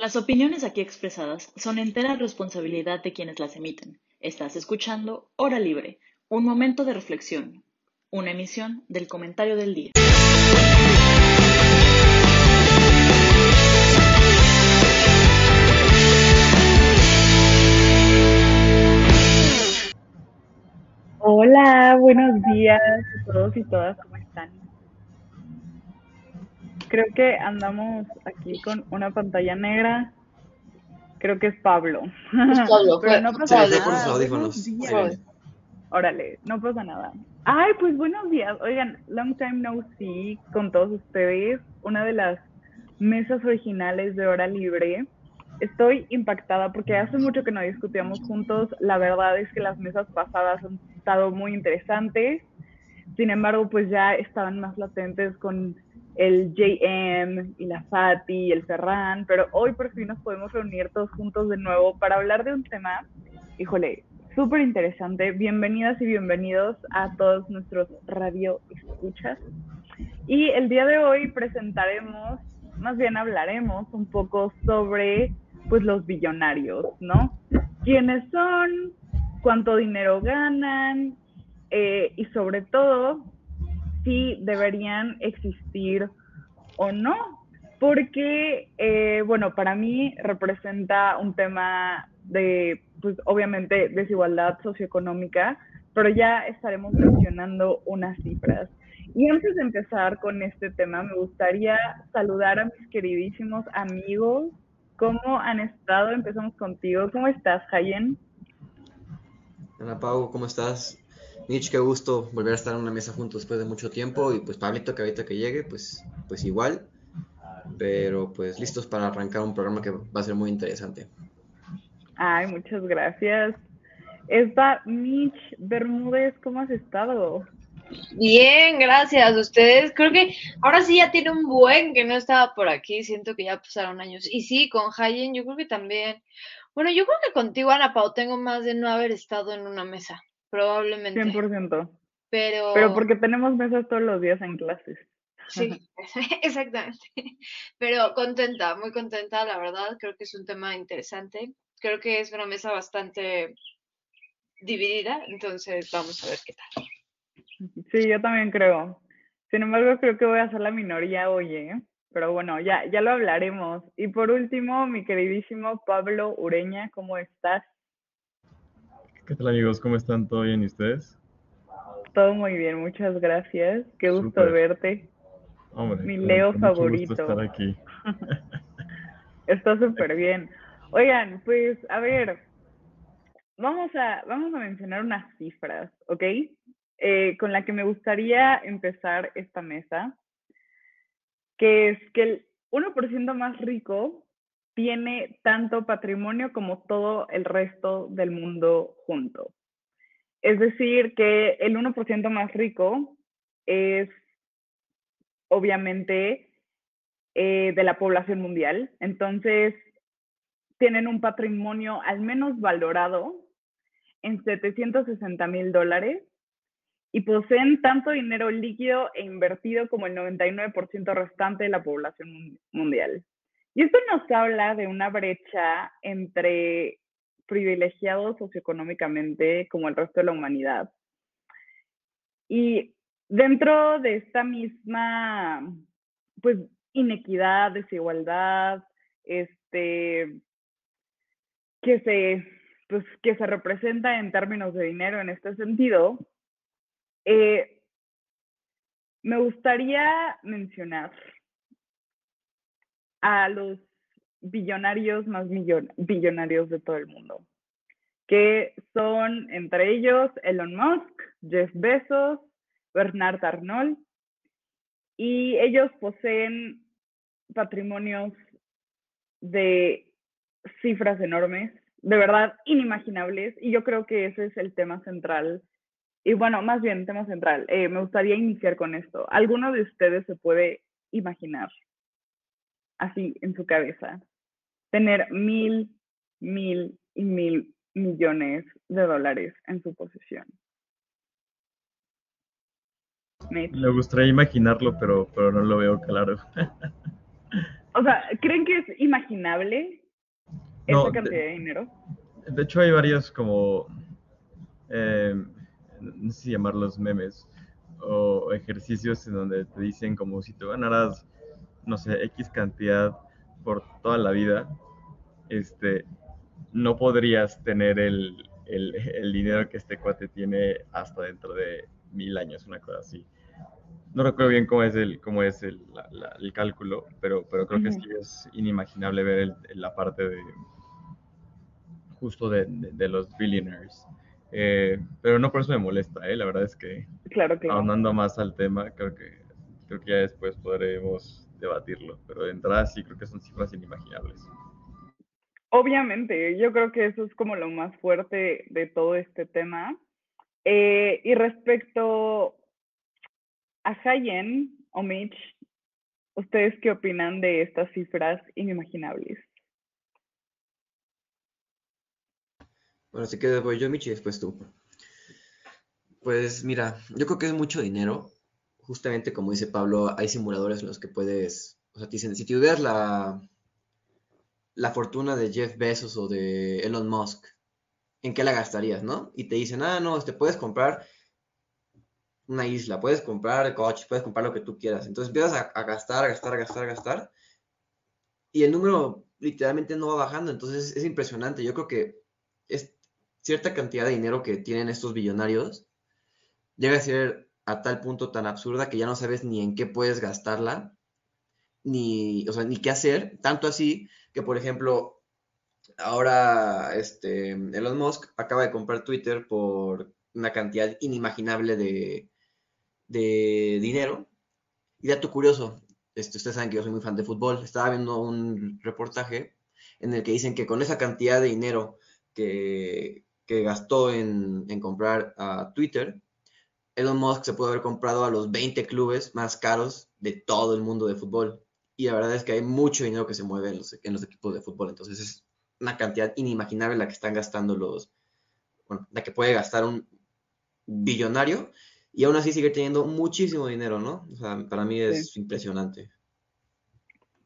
Las opiniones aquí expresadas son entera responsabilidad de quienes las emiten. Estás escuchando Hora Libre, un momento de reflexión, una emisión del comentario del día. Hola, buenos días a todos y todas. Creo que andamos aquí con una pantalla negra. Creo que es Pablo. Es Pablo, Pero no pasa nada. por audífonos. Sí. Órale, no pasa nada. Ay, pues buenos días. Oigan, long time no see con todos ustedes. Una de las mesas originales de Hora Libre. Estoy impactada porque hace mucho que no discutíamos juntos. La verdad es que las mesas pasadas han estado muy interesantes. Sin embargo, pues ya estaban más latentes con el JM y la Fati y el Ferran, pero hoy por fin nos podemos reunir todos juntos de nuevo para hablar de un tema, híjole, súper interesante. Bienvenidas y bienvenidos a todos nuestros radio escuchas. Y el día de hoy presentaremos, más bien hablaremos un poco sobre pues los billonarios, ¿no? ¿Quiénes son? ¿Cuánto dinero ganan? Eh, y sobre todo, si deberían existir o no. Porque, eh, bueno, para mí representa un tema de, pues obviamente, desigualdad socioeconómica, pero ya estaremos mencionando unas cifras. Y antes de empezar con este tema, me gustaría saludar a mis queridísimos amigos. ¿Cómo han estado? Empezamos contigo. ¿Cómo estás, Hayen? Hola Pau, ¿cómo estás? Mitch, qué gusto volver a estar en una mesa juntos después de mucho tiempo y pues Pablito que ahorita que llegue, pues, pues igual, pero pues listos para arrancar un programa que va a ser muy interesante. Ay, muchas gracias. Esta Mitch Bermúdez, ¿cómo has estado? Bien, gracias a ustedes. Creo que ahora sí ya tiene un buen que no estaba por aquí. Siento que ya pasaron años. Y sí, con Hayen yo creo que también. Bueno, yo creo que contigo, Ana Pau, tengo más de no haber estado en una mesa, probablemente. 100%. Pero, Pero porque tenemos mesas todos los días en clases. sí, exactamente. Pero contenta, muy contenta, la verdad. Creo que es un tema interesante. Creo que es una mesa bastante dividida, entonces vamos a ver qué tal. Sí, yo también creo. Sin embargo, creo que voy a ser la minoría hoy, ¿eh? Pero bueno, ya, ya lo hablaremos. Y por último, mi queridísimo Pablo Ureña, ¿cómo estás? ¿Qué tal amigos? ¿Cómo están? ¿Todo bien y ustedes? Todo muy bien, muchas gracias. Qué gusto verte. Hombre, Mi Leo con mucho gusto favorito. estar aquí. Está súper bien. Oigan, pues a ver, vamos a, vamos a mencionar unas cifras, ¿ok? Eh, con la que me gustaría empezar esta mesa, que es que el 1% más rico tiene tanto patrimonio como todo el resto del mundo junto. Es decir, que el 1% más rico es obviamente eh, de la población mundial. Entonces, tienen un patrimonio al menos valorado en 760 mil dólares y poseen tanto dinero líquido e invertido como el 99% restante de la población mun- mundial. Y esto nos habla de una brecha entre privilegiados socioeconómicamente como el resto de la humanidad. Y dentro de esta misma, pues, inequidad, desigualdad, este, que se, pues, que se representa en términos de dinero en este sentido, eh, me gustaría mencionar a los billonarios más millon- billonarios de todo el mundo, que son entre ellos Elon Musk, Jeff Bezos, Bernard Arnault, y ellos poseen patrimonios de cifras enormes, de verdad inimaginables, y yo creo que ese es el tema central. Y bueno, más bien, tema central. Eh, me gustaría iniciar con esto. ¿Alguno de ustedes se puede imaginar, así en su cabeza, tener mil, mil y mil millones de dólares en su posesión? Me gustaría imaginarlo, pero, pero no lo veo claro. O sea, ¿creen que es imaginable No, esa cantidad de dinero? De hecho, hay varios como, eh, no sé si llamarlos memes o ejercicios en donde te dicen como si te ganaras, no sé, X cantidad por toda la vida, este, no podrías tener el, el, el dinero que este cuate tiene hasta dentro de mil años, una cosa así. No recuerdo bien cómo es el, cómo es el, la- la- el cálculo, pero, pero creo que sí es inimaginable ver el- la parte de justo de, de- de los billionaires. Eh, pero no por eso me molesta, ¿eh? La verdad es que Claro, claro. ahondando más al tema, creo que, creo que ya después podremos debatirlo. Pero de entrada sí creo que son cifras inimaginables. Obviamente, yo creo que eso es como lo más fuerte de todo este tema. Eh, y respecto a Hayen o Mitch, ¿ustedes qué opinan de estas cifras inimaginables? Bueno, si quieres voy yo, Michi, y después tú. Pues mira, yo creo que es mucho dinero. Justamente como dice Pablo, hay simuladores en los que puedes, o sea, te dicen, si tuvieras la, la fortuna de Jeff Bezos o de Elon Musk, ¿en qué la gastarías, no? Y te dicen, ah, no, te puedes comprar una isla, puedes comprar coches, puedes comprar lo que tú quieras. Entonces empiezas a, a gastar, a gastar, a gastar, a gastar. Y el número literalmente no va bajando. Entonces es impresionante. Yo creo que es cierta cantidad de dinero que tienen estos billonarios llega a ser a tal punto tan absurda que ya no sabes ni en qué puedes gastarla, ni, o sea, ni qué hacer. Tanto así que, por ejemplo, ahora este, Elon Musk acaba de comprar Twitter por una cantidad inimaginable de, de dinero. Y dato curioso, este, ustedes saben que yo soy muy fan de fútbol. Estaba viendo un reportaje en el que dicen que con esa cantidad de dinero que, que gastó en, en comprar a Twitter, Elon Musk se puede haber comprado a los 20 clubes más caros de todo el mundo de fútbol. Y la verdad es que hay mucho dinero que se mueve en los, en los equipos de fútbol. Entonces es una cantidad inimaginable la que están gastando los, bueno, la que puede gastar un billonario y aún así sigue teniendo muchísimo dinero, ¿no? O sea, para mí es impresionante.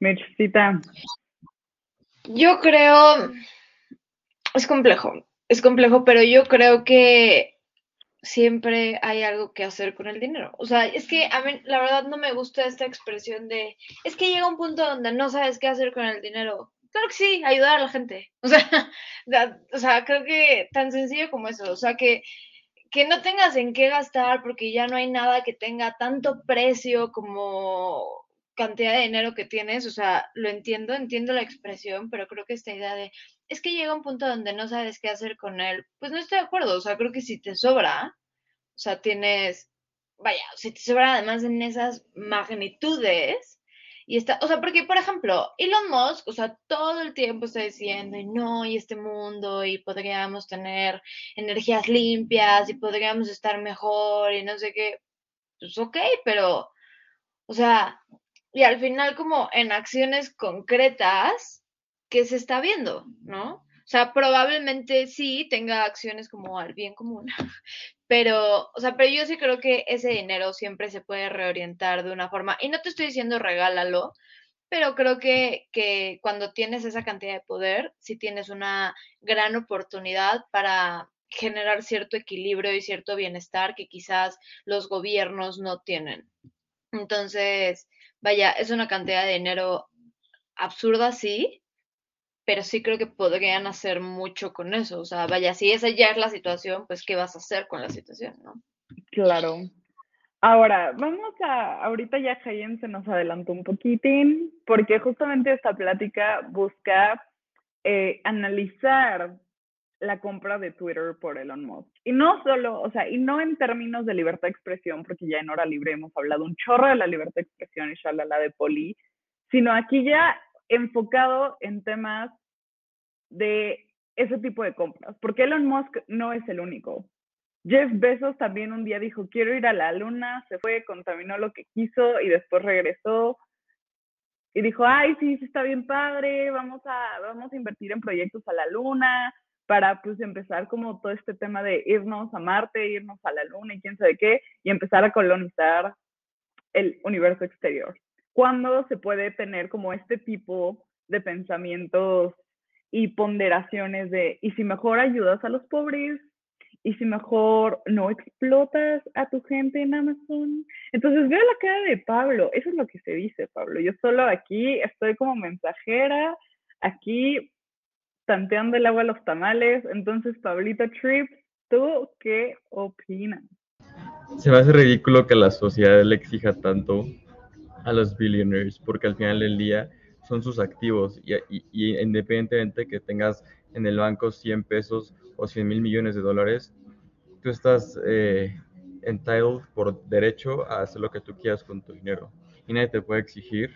Mitchcita, Yo creo, es complejo, es complejo, pero yo creo que siempre hay algo que hacer con el dinero. O sea, es que a mí la verdad no me gusta esta expresión de, es que llega un punto donde no sabes qué hacer con el dinero. Claro que sí, ayudar a la gente. O sea, o sea, creo que tan sencillo como eso. O sea, que, que no tengas en qué gastar porque ya no hay nada que tenga tanto precio como cantidad de dinero que tienes. O sea, lo entiendo, entiendo la expresión, pero creo que esta idea de, es que llega un punto donde no sabes qué hacer con él, pues no estoy de acuerdo. O sea, creo que si te sobra, o sea, tienes, vaya, si te sobra además en esas magnitudes, y está, o sea, porque, por ejemplo, Elon Musk, o sea, todo el tiempo está diciendo, y no, y este mundo, y podríamos tener energías limpias, y podríamos estar mejor, y no sé qué, pues ok, pero, o sea, y al final como en acciones concretas, ¿qué se está viendo, no? O sea, probablemente sí tenga acciones como al bien común, pero, o sea, pero yo sí creo que ese dinero siempre se puede reorientar de una forma, y no te estoy diciendo regálalo, pero creo que, que cuando tienes esa cantidad de poder, sí tienes una gran oportunidad para generar cierto equilibrio y cierto bienestar que quizás los gobiernos no tienen. Entonces, vaya, es una cantidad de dinero absurda, sí, pero sí creo que podrían hacer mucho con eso. O sea, vaya, si esa ya es la situación, pues ¿qué vas a hacer con la situación, no? claro. Ahora, vamos a, ahorita ya Jayen se nos adelantó un poquitín, porque justamente esta plática busca eh, analizar la compra de Twitter por Elon Musk. Y no solo, o sea, y no en términos de libertad de expresión, porque ya en hora libre hemos hablado un chorro de la libertad de expresión y shalala de poli, sino aquí ya enfocado en temas de ese tipo de compras, porque Elon Musk no es el único. Jeff Bezos también un día dijo, quiero ir a la luna, se fue, contaminó lo que quiso y después regresó y dijo, ay, sí, sí está bien padre, vamos a, vamos a invertir en proyectos a la luna para pues empezar como todo este tema de irnos a Marte, irnos a la luna y quién sabe qué, y empezar a colonizar el universo exterior. Cuándo se puede tener como este tipo de pensamientos y ponderaciones de, ¿y si mejor ayudas a los pobres? ¿Y si mejor no explotas a tu gente en Amazon? Entonces veo la cara de Pablo, eso es lo que se dice, Pablo. Yo solo aquí estoy como mensajera, aquí tanteando el agua a los tamales. Entonces, Pablito Trips, ¿tú qué opinas? Se me hace ridículo que la sociedad le exija tanto a los billionaires, porque al final del día son sus activos y, independientemente que tengas en el banco 100 pesos o 100 mil millones de dólares, tú estás eh, entitled por derecho a hacer lo que tú quieras con tu dinero y nadie te puede exigir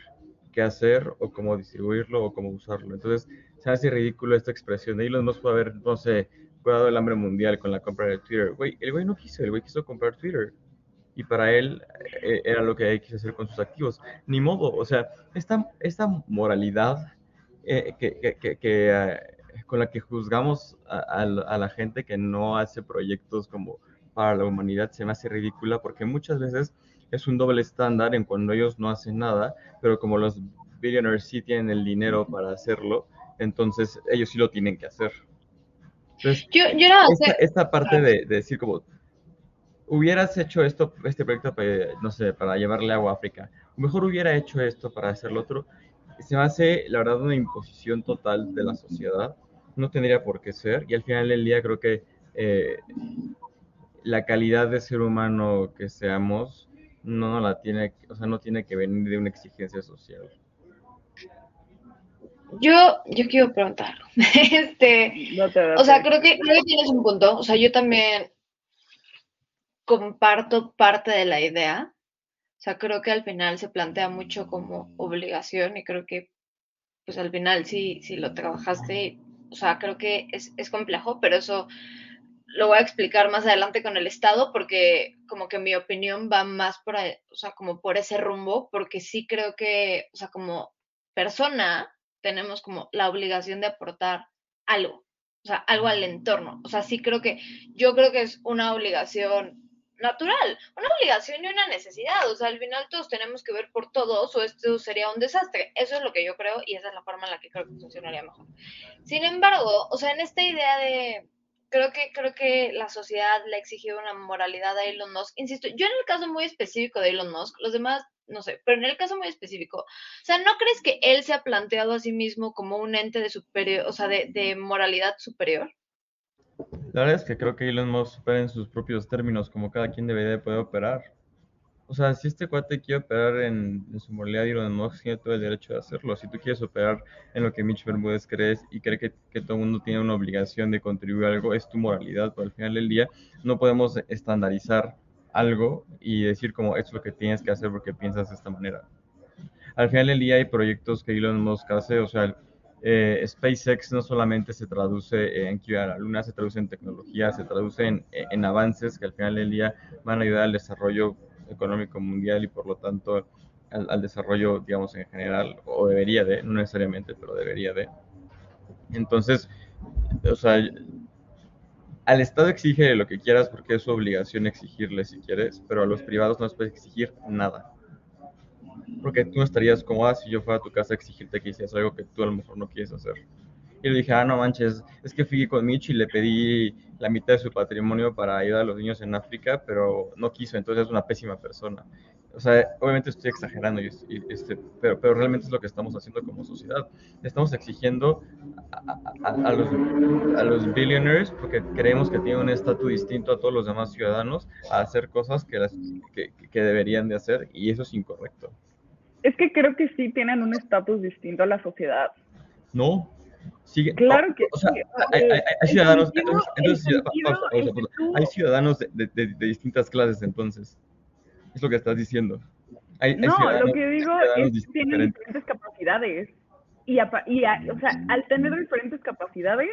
qué hacer o cómo distribuirlo o cómo usarlo. Entonces, se hace ridículo esta expresión de Elon Musk puede haber, no sé, cuidado el hambre mundial con la compra de Twitter. Güey, el güey no quiso, el güey quiso comprar Twitter y para él eh, era lo que quiso hacer con sus activos. Ni modo, o sea, esta, esta moralidad eh, que, que, que, eh, con la que juzgamos a, la gente que no hace proyectos como para la humanidad se me hace ridícula porque muchas veces es un doble estándar en cuando ellos no hacen nada, pero como los billionaires sí tienen el dinero para hacerlo, entonces ellos sí lo tienen que hacer. Entonces, yo, yo no esta, esta, parte de, de, decir como, hubieras hecho esto, este proyecto, para, no sé, para llevarle agua a África, mejor hubiera hecho esto para hacer lo otro, se me hace, la verdad, una imposición total de la sociedad, no tendría por qué ser, y al final del día creo que eh, la calidad de ser humano que seamos, no la tiene, o sea, no tiene que venir de una exigencia social. Yo, yo quiero preguntar, este, o sea, creo que, creo que tienes un punto, o sea, yo también comparto parte de la idea. O sea, creo que al final se plantea mucho como obligación y creo que, pues al final sí, sí lo trabajaste, o sea, creo que es, es complejo, pero eso lo voy a explicar más adelante con el Estado porque como que mi opinión va más por, o sea, como por ese rumbo, porque sí creo que, o sea, como persona tenemos como la obligación de aportar algo, o sea, algo al entorno. O sea, sí creo que, yo creo que es una obligación natural, una obligación y una necesidad. O sea, al final todos tenemos que ver por todos o esto sería un desastre. Eso es lo que yo creo y esa es la forma en la que creo que funcionaría mejor. Sin embargo, o sea, en esta idea de, creo que, creo que la sociedad le ha exigido una moralidad a Elon Musk. Insisto, yo en el caso muy específico de Elon Musk, los demás, no sé, pero en el caso muy específico, o sea, ¿no crees que él se ha planteado a sí mismo como un ente de superior, o sea, de, de moralidad superior? La verdad es que creo que Elon Musk opera en sus propios términos, como cada quien debería de poder operar. O sea, si este cuate quiere operar en, su moralidad, Elon Musk tiene todo el derecho de hacerlo. Si tú quieres operar en lo que Mitch Bermúdez crees y cree que, que todo el mundo tiene una obligación de contribuir a algo, es tu moralidad, pero al final del día no podemos estandarizar algo y decir como es lo que tienes que hacer porque piensas de esta manera. Al final del día hay proyectos que Elon Musk hace, o sea, eh, SpaceX no solamente se traduce en que a la Luna, se traduce en tecnología, se traduce en, avances que al final del día van a ayudar al desarrollo económico mundial y por lo tanto al, desarrollo, digamos, en general, o debería de, no necesariamente, pero debería de. Entonces, o sea, al Estado exige lo que quieras porque es su obligación exigirle si quieres, pero a los privados no les puedes exigir nada porque tú no estarías como, ah, si yo fuera a tu casa a exigirte que hicieras algo que tú a lo mejor no quieres hacer. Y le dije, ah, no manches, es que fui con Mitch y le pedí la mitad de su patrimonio para ayudar a los niños en África, pero no quiso, entonces es una pésima persona. O sea, obviamente estoy exagerando, y, este, pero, pero realmente es lo que estamos haciendo como sociedad. Estamos exigiendo a, los, a los billionaires, porque creemos que tienen un estatus distinto a todos los demás ciudadanos, a hacer cosas que, las, que, que deberían de hacer, y eso es incorrecto. Es que creo que sí tienen un estatus distinto a la sociedad. No. Sigue, claro que o sea, hay, ciudadanos, hay ciudadanos de, de, de, distintas clases entonces. Es lo que estás diciendo. no, lo que digo es que tienen diferentes capacidades. Y, y o sea, al tener diferentes capacidades,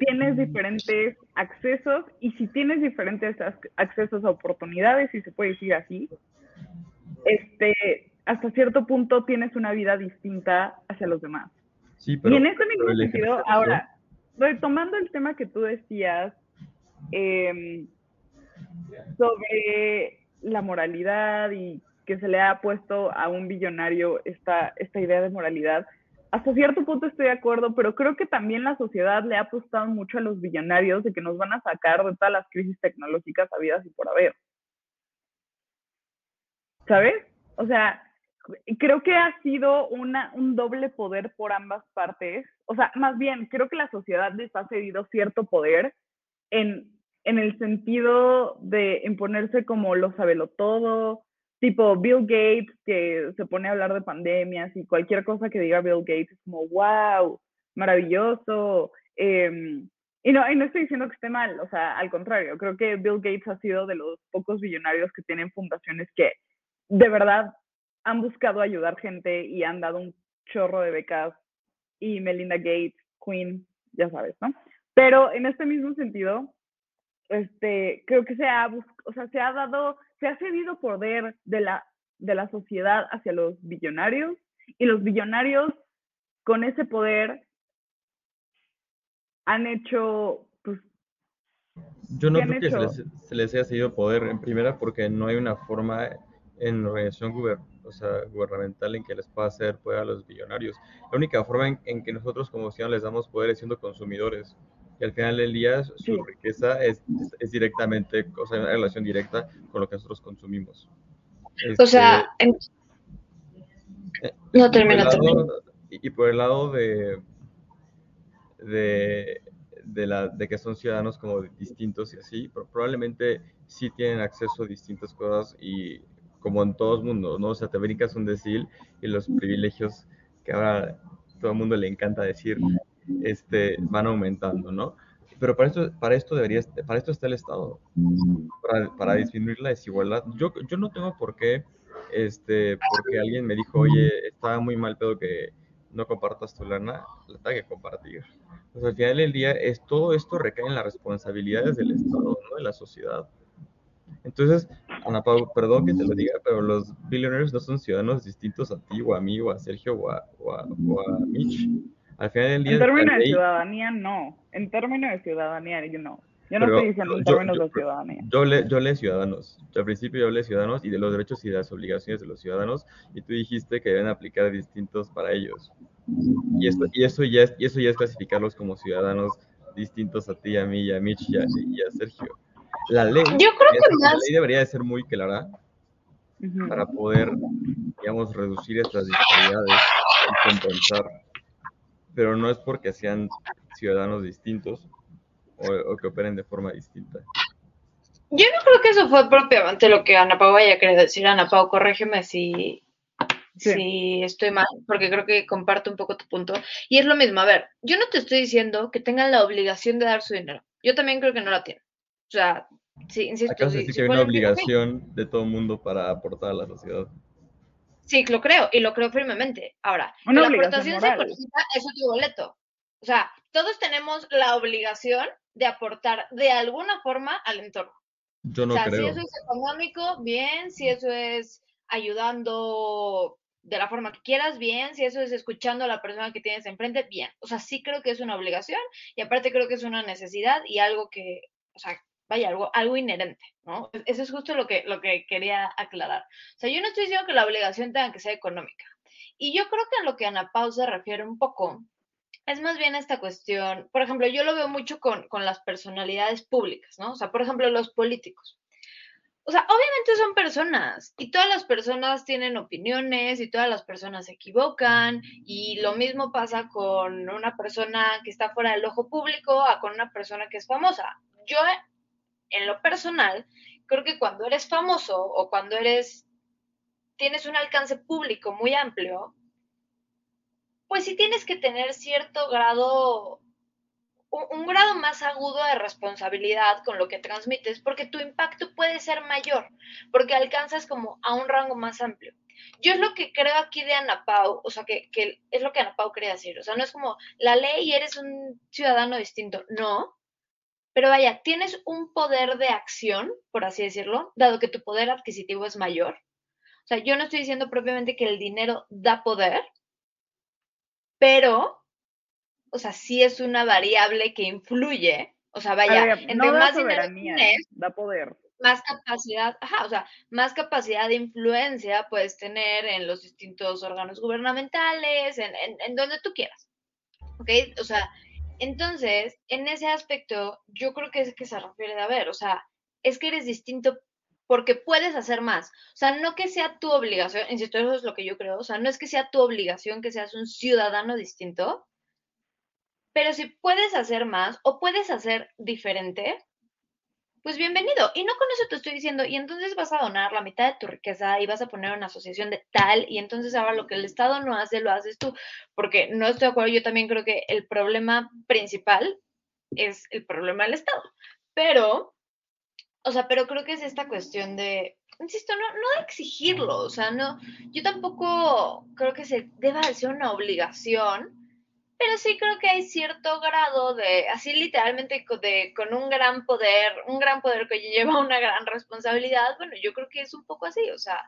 tienes diferentes accesos y si tienes diferentes accesos a oportunidades, si se puede decir así, este, hasta cierto punto tienes una vida distinta hacia los demás. Sí, pero, y en ese mismo sentido, ahora, retomando el tema que tú decías em, sobre la moralidad y que se le ha puesto a un billonario esta, esta idea de moralidad. Hasta cierto punto estoy de acuerdo, pero creo que también la sociedad le ha apostado mucho a los billonarios de que nos van a sacar de todas las crisis tecnológicas habidas y por haber. ¿Sabes? O sea, creo que ha sido una, un doble poder por ambas partes. O sea, más bien, creo que la sociedad les ha cedido cierto poder en, en el sentido de imponerse como lo sabelo todo, tipo Bill Gates, que se pone a hablar de pandemias y cualquier cosa que diga Bill Gates es como, wow, maravilloso. Em, y, no, y no estoy diciendo que esté mal, o sea, al contrario, creo que Bill Gates ha sido de los pocos billonarios que tienen fundaciones que de verdad han buscado ayudar gente y han dado un chorro de becas y Melinda Gates, Queen, ya sabes, ¿no? Pero en este mismo sentido, este, creo que se ha, o sea, se ha dado, se ha cedido poder de la, de la sociedad hacia los billonarios y los billonarios con ese poder han hecho, pues, Yo no creo que se les, se les, haya cedido poder en primera porque no hay una forma en organización o sea, gubernamental en que les pueda hacer poder a los billonarios. La única forma en, que nosotros como ciudadanos les damos poder es siendo consumidores. Y al final del día su riqueza es, es, directamente, o sea, una relación directa con lo que nosotros consumimos. o sea, este, eh, no termina, y, y por el lado de, de, de, la, de que son ciudadanos como distintos y así, pero probablemente sí tienen acceso a distintas cosas y como en todos mundos, ¿no? O sea, te brincas un decil y los privilegios que ahora todo el mundo le encanta decir, este, van aumentando, ¿no? Pero para esto, para esto debería, para esto está el Estado, para, para disminuir la desigualdad. Yo, yo no tengo por qué, este, porque alguien me dijo, oye, está muy mal pedo que no compartas tu lana, la tengo que compartir. Pues al final del día, es, todo esto recae en las responsabilidades del Estado, ¿no? De la sociedad. Entonces, Ana Pau, perdón que te lo diga, pero los billionaires no son ciudadanos distintos a ti o a mí o a Sergio o a, o a, Mitch. Al final del día... En términos de ciudadanía, no. En términos de ciudadanía, yo no. Yo no estoy diciendo en términos de ciudadanía. Yo le, yo le ciudadanos. Al principio yo hablé ciudadanos y de los derechos y de las obligaciones de los ciudadanos y tú dijiste que deben aplicar distintos para ellos. Y, esto, y, eso, ya es, y eso ya es clasificarlos como ciudadanos distintos a ti, a mí, y a Mitch y a Sergio la ley, Yo creo que la ley debería de ser muy clara para poder, digamos, reducir estas disparidades y compensar. Pero no es porque sean ciudadanos distintos o, que operen de forma distinta. Yo no creo que eso fue propiamente lo que Ana Pau vaya a querer decir. Ana Pau, corrígeme si, si estoy mal, porque creo que comparto un poco tu punto. Y es lo mismo, a ver, yo no te estoy diciendo que tengan la obligación de dar su dinero. Yo también creo que no la tienen. O sea, sí, insisto. ¿Acaso sí, que hay una obligación de todo el mundo para aportar a la sociedad? Sí, lo creo, y lo creo firmemente. Ahora, la aportación psicológica es otro boleto. O sea, todos tenemos la obligación de aportar de alguna forma al entorno. Yo no o sea, creo. Si eso es económico, bien. Si eso es ayudando de la forma que quieras, bien. Si eso es escuchando a la persona que tienes enfrente, bien. O sea, sí creo que es una obligación y aparte creo que es una necesidad y algo que, o sea, vaya, algo, algo inherente, ¿no? Eso es justo lo que, lo que quería aclarar. O sea, yo no estoy diciendo que la obligación tenga que ser económica. Y yo creo que a lo que Ana Pau se refiere un poco es más bien esta cuestión, por ejemplo, yo lo veo mucho con, con las personalidades públicas, ¿no? O sea, por ejemplo, los políticos. O sea, obviamente son personas y todas las personas tienen opiniones y todas las personas se equivocan y lo mismo pasa con una persona que está fuera del ojo público a con una persona que es famosa. Yo en lo personal, creo que cuando eres famoso o cuando eres, tienes un alcance público muy amplio, pues sí tienes que tener cierto grado, un, grado más agudo de responsabilidad con lo que transmites, porque tu impacto puede ser mayor, porque alcanzas como a un rango más amplio. Yo es lo que creo aquí de Ana Pau, o sea, que, que es lo que Ana Pau quería decir, o sea, no es como la ley y eres un ciudadano distinto, no, pero vaya, tienes un poder de acción, por así decirlo, dado que tu poder adquisitivo es mayor. O sea, yo no estoy diciendo propiamente que el dinero da poder, pero, o sea, sí es una variable que influye. O sea, vaya, entre más dinero tienes, da poder. más capacidad, ajá, o sea, más capacidad de influencia puedes tener en los distintos órganos gubernamentales, en, en, en donde tú quieras. ¿Ok? O sea, entonces, en ese aspecto, yo creo que es que se refiere a ver, o sea, es que eres distinto porque puedes hacer más. O sea, no que sea tu obligación, insisto, eso es lo que yo creo, o sea, no es que sea tu obligación que seas un ciudadano distinto, pero si puedes hacer más o puedes hacer diferente, pues bienvenido. Y no con eso te estoy diciendo, y entonces vas a donar la mitad de tu riqueza y vas a poner una asociación de tal, y entonces ahora lo que el Estado no hace, lo haces tú, porque no estoy de acuerdo, yo también creo que el problema principal es el problema del Estado. Pero, o sea, pero creo que es esta cuestión de, insisto, no, no de exigirlo, o sea, no, yo tampoco creo que se deba ser una obligación pero sí creo que hay cierto grado de, así literalmente de, con un gran poder, un gran poder que lleva una gran responsabilidad, bueno, yo creo que es un poco así, o sea,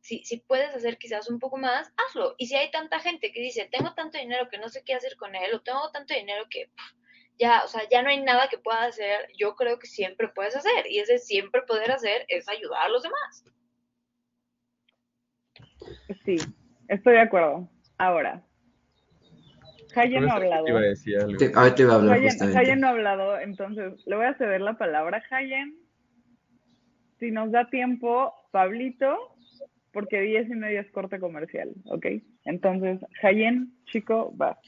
si, si puedes hacer quizás un poco más, hazlo. Y si hay tanta gente que dice, tengo tanto dinero que no sé qué hacer con él, o tengo tanto dinero que ya, o sea, ya no hay nada que pueda hacer, yo creo que siempre puedes hacer, y ese siempre poder hacer es ayudar a los demás. Sí, estoy de acuerdo. Ahora, Hayen no ha hablado. Te, a te iba a hablar Hayen, no ha hablado, entonces le voy a ceder la palabra a Hayen. Si nos da tiempo, Pablito, porque diez y media es corte comercial, ¿ok? Entonces, Hayen, chico, va.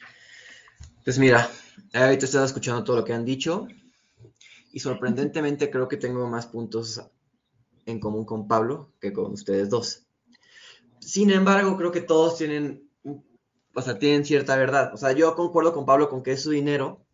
Pues mira, ahorita estaba escuchando todo lo que han dicho y sorprendentemente creo que tengo más puntos en común con Pablo que con ustedes dos. Sin embargo, creo que todos tienen o sea, tienen cierta verdad. O sea, yo concuerdo con Pablo con que es su dinero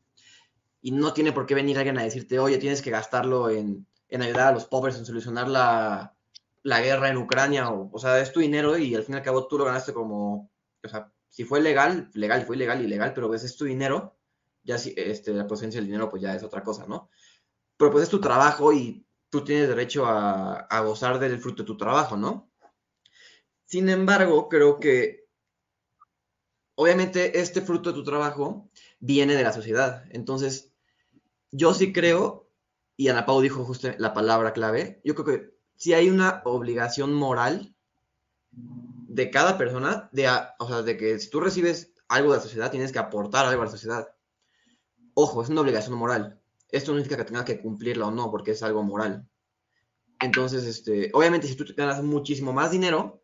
y no tiene por qué venir alguien a decirte, oye, tienes que gastarlo en, ayudar a los pobres, en solucionar la, guerra en Ucrania. O, o, sea, es tu dinero y al fin y al cabo tú lo ganaste como, o sea, si fue legal, legal, fue ilegal, ilegal, pero pues es tu dinero. Ya si este, la procedencia del dinero, pues ya es otra cosa, ¿no? Pero pues es tu trabajo y tú tienes derecho a gozar del fruto de tu trabajo, ¿no? Sin embargo, creo que obviamente este fruto de tu trabajo viene de la sociedad. Entonces, yo sí creo, y Ana Pau dijo justo la palabra clave, yo creo que sí hay una obligación moral de cada persona, de, o sea, de que si tú recibes algo de la sociedad, tienes que aportar algo a la sociedad. Ojo, es una obligación moral. Esto no significa que tengas que cumplirla o no, porque es algo moral. Entonces, este, obviamente, si tú ganas muchísimo más dinero,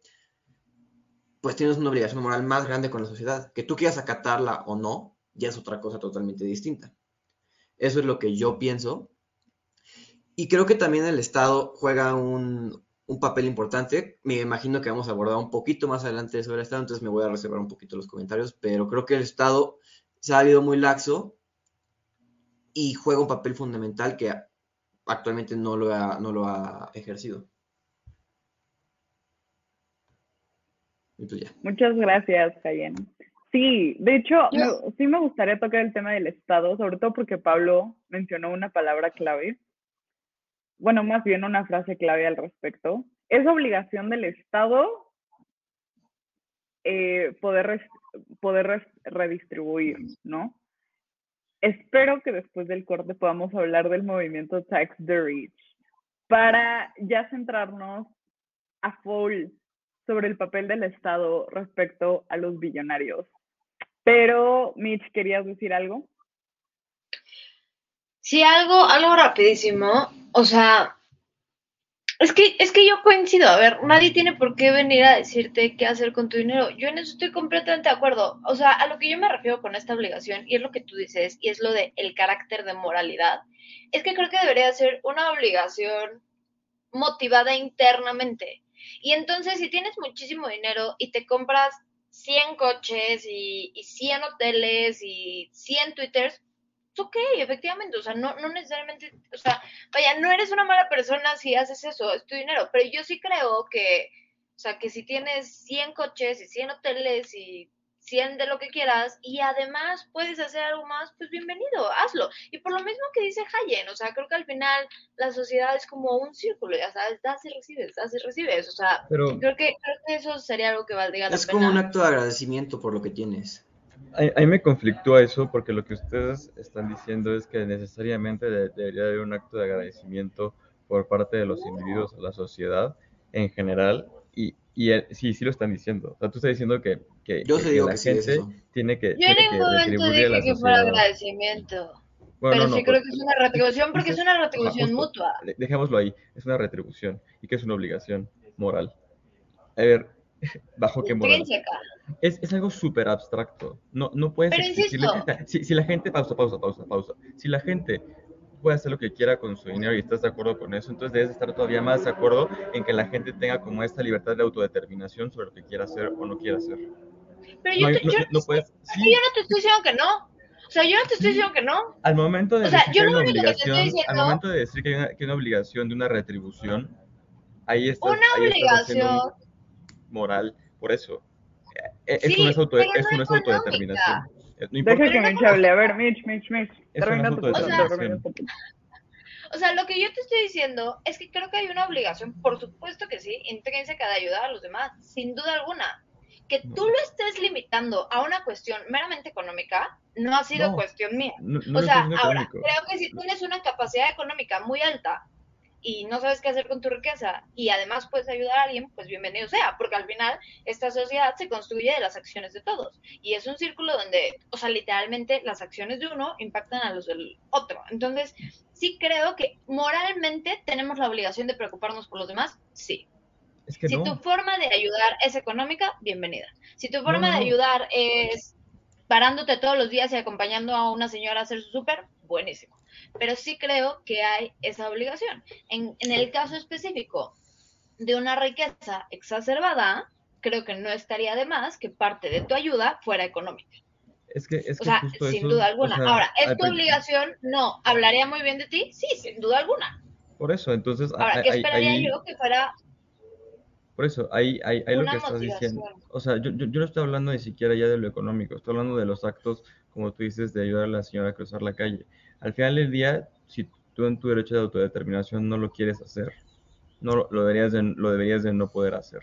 pues tienes una obligación moral más grande con la sociedad. Que tú quieras acatarla o no, ya es otra cosa totalmente distinta. Eso es lo que yo pienso. Y creo que también el Estado juega un, papel importante. Me imagino que vamos a abordar un poquito más adelante sobre el Estado, entonces me voy a reservar un poquito los comentarios, pero creo que el Estado se ha habido muy laxo y juega un papel fundamental que actualmente no lo no lo ha ejercido. Muchas gracias, Cayen. Sí, de hecho, sí me gustaría tocar el tema del Estado, sobre todo porque Pablo mencionó una palabra clave, bueno, más bien una frase clave al respecto. Es obligación del Estado eh, poder, poder redistribuir, ¿no? Espero que después del corte podamos hablar del movimiento Tax the Rich para ya centrarnos a full sobre el papel del Estado respecto a los billonarios. Pero, Mitch, ¿querías decir algo? Sí, algo, algo rapidísimo. O sea, es que, es que yo coincido. A ver, nadie tiene por qué venir a decirte qué hacer con tu dinero. Yo en eso estoy completamente de acuerdo. O sea, a lo que yo me refiero con esta obligación, y es lo que tú dices, y es lo de el carácter de moralidad, es que creo que debería ser una obligación motivada internamente. Y entonces, si tienes muchísimo dinero y te compras 100 coches y, y 100 hoteles y 100 Twitters, pues ok, efectivamente, o sea, no, no necesariamente, o sea, vaya, no eres una mala persona si haces eso, es tu dinero, pero yo sí creo que, o sea, que si tienes 100 coches y 100 hoteles y 100 de lo que quieras y además puedes hacer algo más, pues bienvenido, hazlo. Y por lo mismo que dice Hayen, o sea, creo que al final la sociedad es como un círculo, ya sabes, das y recibes, das y recibes, o sea, creo, que, creo que eso sería algo que valdría la pena. Es como un acto de agradecimiento por lo que tienes. A, mí me conflictúa eso porque lo que ustedes están diciendo es que necesariamente debería haber un acto de agradecimiento por parte de los individuos a la sociedad en general y, y el- sí, sí lo están diciendo. O sea, tú estás diciendo que, que, Yo que- que digo la que sí es gente tiene que, Yo en tiene que ningún momento dije que fuera agradecimiento. Bueno, pero no, sí no, creo que es una retribución porque es una retribución justo. mutua. De- Dejémoslo ahí, es una retribución y que es una obligación moral. A ver, ¿bajo qué moral? Es, es algo súper abstracto. No, no puedes Pero exigirle. insisto. Si, si la gente, pausa, pausa, pausa, pausa. Si la gente puede hacer lo que quiera con su dinero y estás de acuerdo con eso, entonces debes estar todavía más de acuerdo en que la gente tenga como esta libertad de autodeterminación sobre lo que quiera hacer o no quiera hacer. Pero yo, No, te- no- yo, no puedes. yo Sí, no te estoy diciendo que no. O sea, yo no te estoy diciendo que no. al momento de O sea, decir yo que obligación, al diciendo- momento de decir que hay una, que hay una obligación de una retribución, ahí estás, Una ahí estás haciendo un obligación. moral. Por eso. Eh, Eso Sí, no es, auto, eso no es autodeterminación. Eh, No importa. Deja que no Mitch hable. A ver, Mitch, Mitch, Mitch. Es Termina tu. O sea, lo que yo te estoy diciendo es que creo que hay una obligación, por supuesto que sí, intrínseca de ayudar a los demás, sin duda alguna. Que tú lo estés limitando a una cuestión meramente económica no ha sido No. cuestión mía. No, no O sea, ahora, económico. creo que si tienes una capacidad económica muy alta y no sabes qué hacer con tu riqueza y además puedes ayudar a alguien, pues bienvenido sea, porque al final esta sociedad se construye de las acciones de todos y es un círculo donde, o sea, literalmente las acciones de uno impactan a los del otro. Entonces, sí creo que moralmente tenemos la obligación de preocuparnos por los demás, sí. Es que Si no. tu forma de ayudar es económica, bienvenida. Si tu forma no, de ayudar es parándote todos los días y acompañando a una señora a hacer su súper, buenísimo. Pero sí creo que hay esa obligación. En, en el caso específico de una riqueza exacerbada, creo que no estaría de más que parte de tu ayuda fuera económica. Es que, es O que sea, justo sin eso, duda o alguna. sea, Ahora, ¿es tu obligación? No. ¿Hablaría muy bien de ti? Sí, sin duda alguna. Por eso, entonces, Ahora, ¿qué esperaría yo que fuera por eso, ahí, ahí, ahí lo que estás diciendo. O sea, yo, yo, yo no estoy hablando ni siquiera ya de lo económico, estoy hablando de los actos, como tú dices, de ayudar a la señora a cruzar la calle. Al final del día, si tú en tu derecho de autodeterminación no lo quieres hacer, no lo, deberías de, lo deberías de no poder hacer.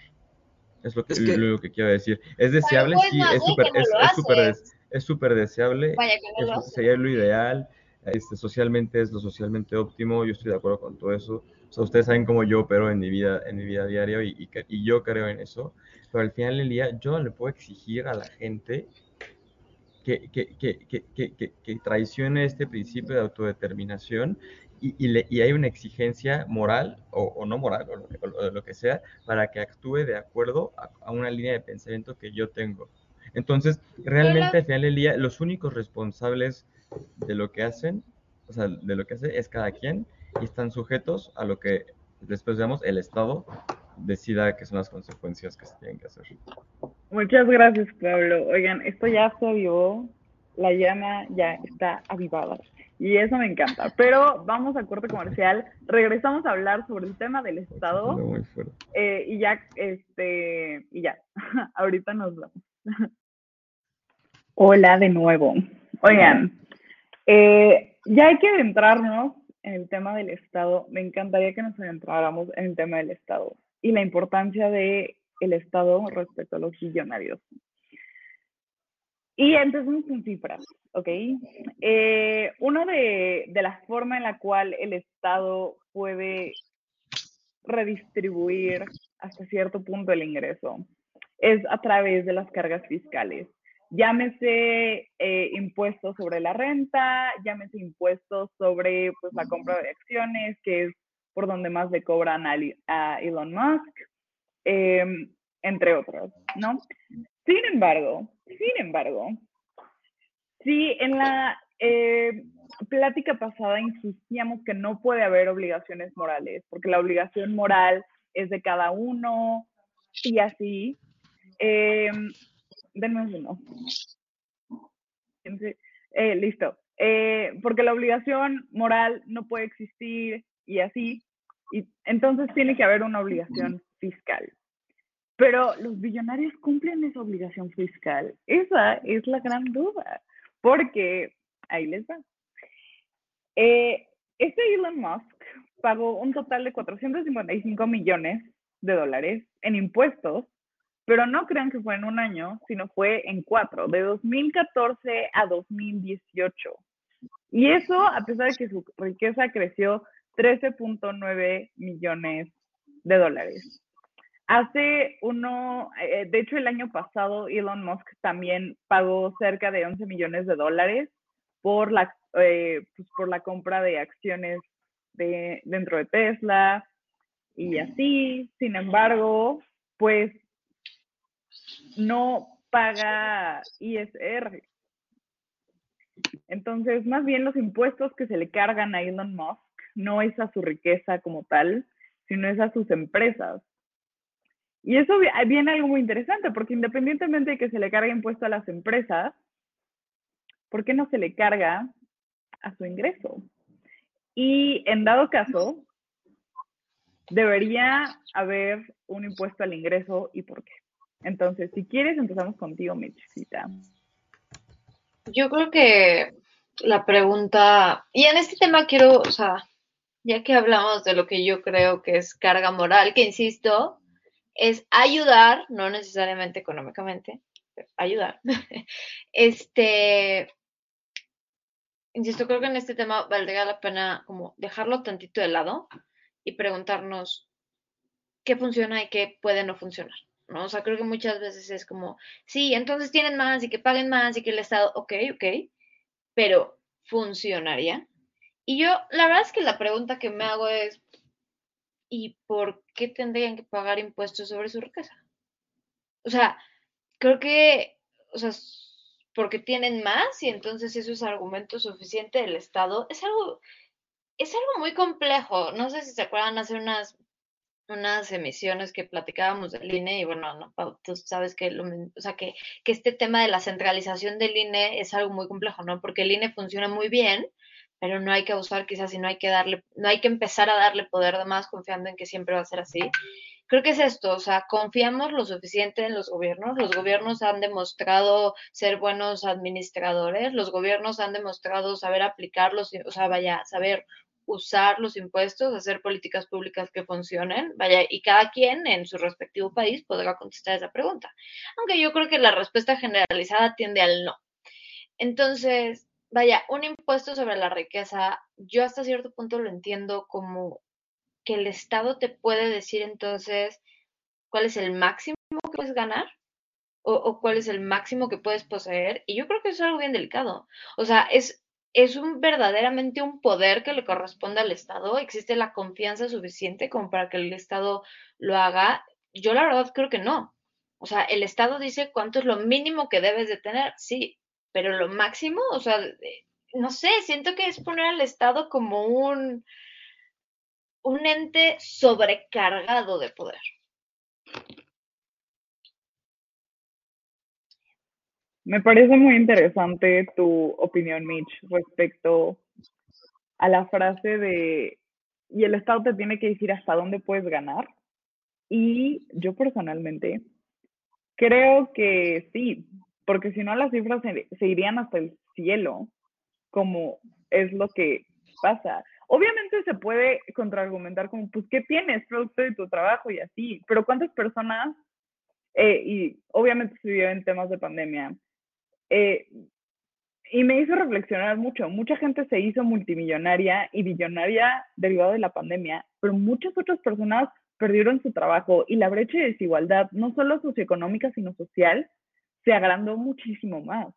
Es lo que, Es que- lo que quiero decir. ¿Es deseable? pues, sí, es súper no es, es es súper deseable. Vaya que no es- lo sería lo ideal, este, socialmente es lo socialmente óptimo, yo estoy de acuerdo con todo eso. O sea, ustedes saben cómo yo opero en mi vida, en mi vida diaria y, y, y yo creo en eso. Pero al final del día, yo no le puedo exigir a la gente que, que, que, que, que, que- que traicione este principio de autodeterminación y, y, le- y hay una exigencia moral o, o no moral o lo, que, o lo que sea para que actúe de acuerdo a, a una línea de pensamiento que yo tengo. Entonces, realmente al final del día, los únicos responsables de lo que hacen, o sea, de lo que hace es cada quien y están sujetos a lo que después veamos el Estado decida que son las consecuencias que se tienen que hacer. Muchas gracias, Pablo. Oigan, esto ya se avivó, la llama ya está avivada y eso me encanta. Pero vamos a corte comercial, regresamos a hablar sobre el tema del Estado muy fuerte. eh, y ya, este, y ya, ahorita nos vemos. Hola de nuevo. Oigan, eh, ya hay que adentrarnos en el tema del Estado. Me encantaría que nos adentráramos en el tema del Estado y la importancia de el Estado respecto a los billonarios. Y empezamos con cifras, ¿ok? Eh, uno de, de la forma en la cual el Estado puede redistribuir hasta cierto punto el ingreso es a través de las cargas fiscales. Llámese eh, impuestos sobre la renta, llámese impuestos sobre pues, la compra de acciones, que es por donde más le cobran a, Elon Musk, eh, entre otros, ¿no? Sin embargo, sin embargo, sí, en la eh, plática pasada insistíamos que no puede haber obligaciones morales, porque la obligación moral es de cada uno y así. Denme un segundo. Eh, listo. Eh, porque la obligación moral no puede existir y así. Y entonces tiene que haber una obligación fiscal. Pero los billonarios cumplen esa obligación fiscal. Esa es la gran duda. Porque, ahí les va. Eh, este Elon Musk pagó un total de 455 millones de dólares en impuestos, pero no crean que fue en un año, sino fue en cuatro, de 2014 a 2018. Y eso a pesar de que su riqueza creció 13.9 millones de dólares. Hace uno, eh, de hecho el año pasado Elon Musk también pagó cerca de 11 millones de dólares por la, eh, pues por la compra de acciones de, dentro de Tesla y así. Sin embargo, pues no paga ISR. Entonces, más bien los impuestos que se le cargan a Elon Musk no es a su riqueza como tal, sino es a sus empresas. Y eso viene algo muy interesante, porque independientemente de que se le cargue impuesto a las empresas, ¿por qué no se le carga a su ingreso? Y en dado caso, debería haber un impuesto al ingreso y por qué. Entonces, si quieres, empezamos contigo, Michita. Yo creo que la pregunta, y en este tema quiero, o sea, ya que hablamos de lo que yo creo que es carga moral, que insisto, es ayudar, no necesariamente económicamente, ayudar. Este, insisto, creo que en este tema valdría la pena como dejarlo tantito de lado y preguntarnos qué funciona y qué puede no funcionar. ¿No? O sea, creo que muchas veces es como, sí, entonces tienen más y que paguen más y que el Estado, ok, ok, pero ¿funcionaría? Y yo, la verdad es que la pregunta que me hago es, ¿y por qué tendrían que pagar impuestos sobre su riqueza? O sea, creo que, o sea, porque tienen más y entonces eso es argumento suficiente del Estado. Es algo, es algo muy complejo. No sé si se acuerdan hace unas unas emisiones que platicábamos del INE y bueno, no, tú sabes que, lo, o sea, que, que, este tema de la centralización del INE es algo muy complejo, ¿no? Porque el INE funciona muy bien, pero no hay que abusar quizás y no hay que darle, no hay que empezar a darle poder de más confiando en que siempre va a ser así. Creo que es esto, o sea, confiamos lo suficiente en los gobiernos. Los gobiernos han demostrado ser buenos administradores, los gobiernos han demostrado saber aplicarlos, o sea, vaya, saber usar los impuestos, hacer políticas públicas que funcionen, vaya, y cada quien en su respectivo país podrá contestar esa pregunta. Aunque yo creo que la respuesta generalizada tiende al no. Entonces, vaya, un impuesto sobre la riqueza, yo hasta cierto punto lo entiendo como que el Estado te puede decir entonces cuál es el máximo que puedes ganar o, cuál es el máximo que puedes poseer. Y yo creo que eso es algo bien delicado. O sea, es, es un verdaderamente un poder que le corresponde al Estado. ¿Existe la confianza suficiente como para que el Estado lo haga? Yo la verdad creo que no. O sea, el Estado dice cuánto es lo mínimo que debes de tener, sí, pero lo máximo, o sea, no sé, siento que es poner al Estado como un, un ente sobrecargado de poder. Me parece muy interesante tu opinión, Mitch, respecto a la frase de, y el Estado te tiene que decir hasta dónde puedes ganar. Y yo personalmente creo que sí, porque si no las cifras se, irían hasta el cielo, como es lo que pasa. Obviamente se puede contraargumentar como, pues, ¿qué tienes? Producto de tu trabajo y así, pero ¿cuántas personas, eh, y obviamente se vio en temas de pandemia, eh, y me hizo reflexionar mucho. Mucha gente se hizo multimillonaria y billonaria derivado de la pandemia, pero muchas otras personas perdieron su trabajo y la brecha de desigualdad, no solo socioeconómica, sino social, se agrandó muchísimo más.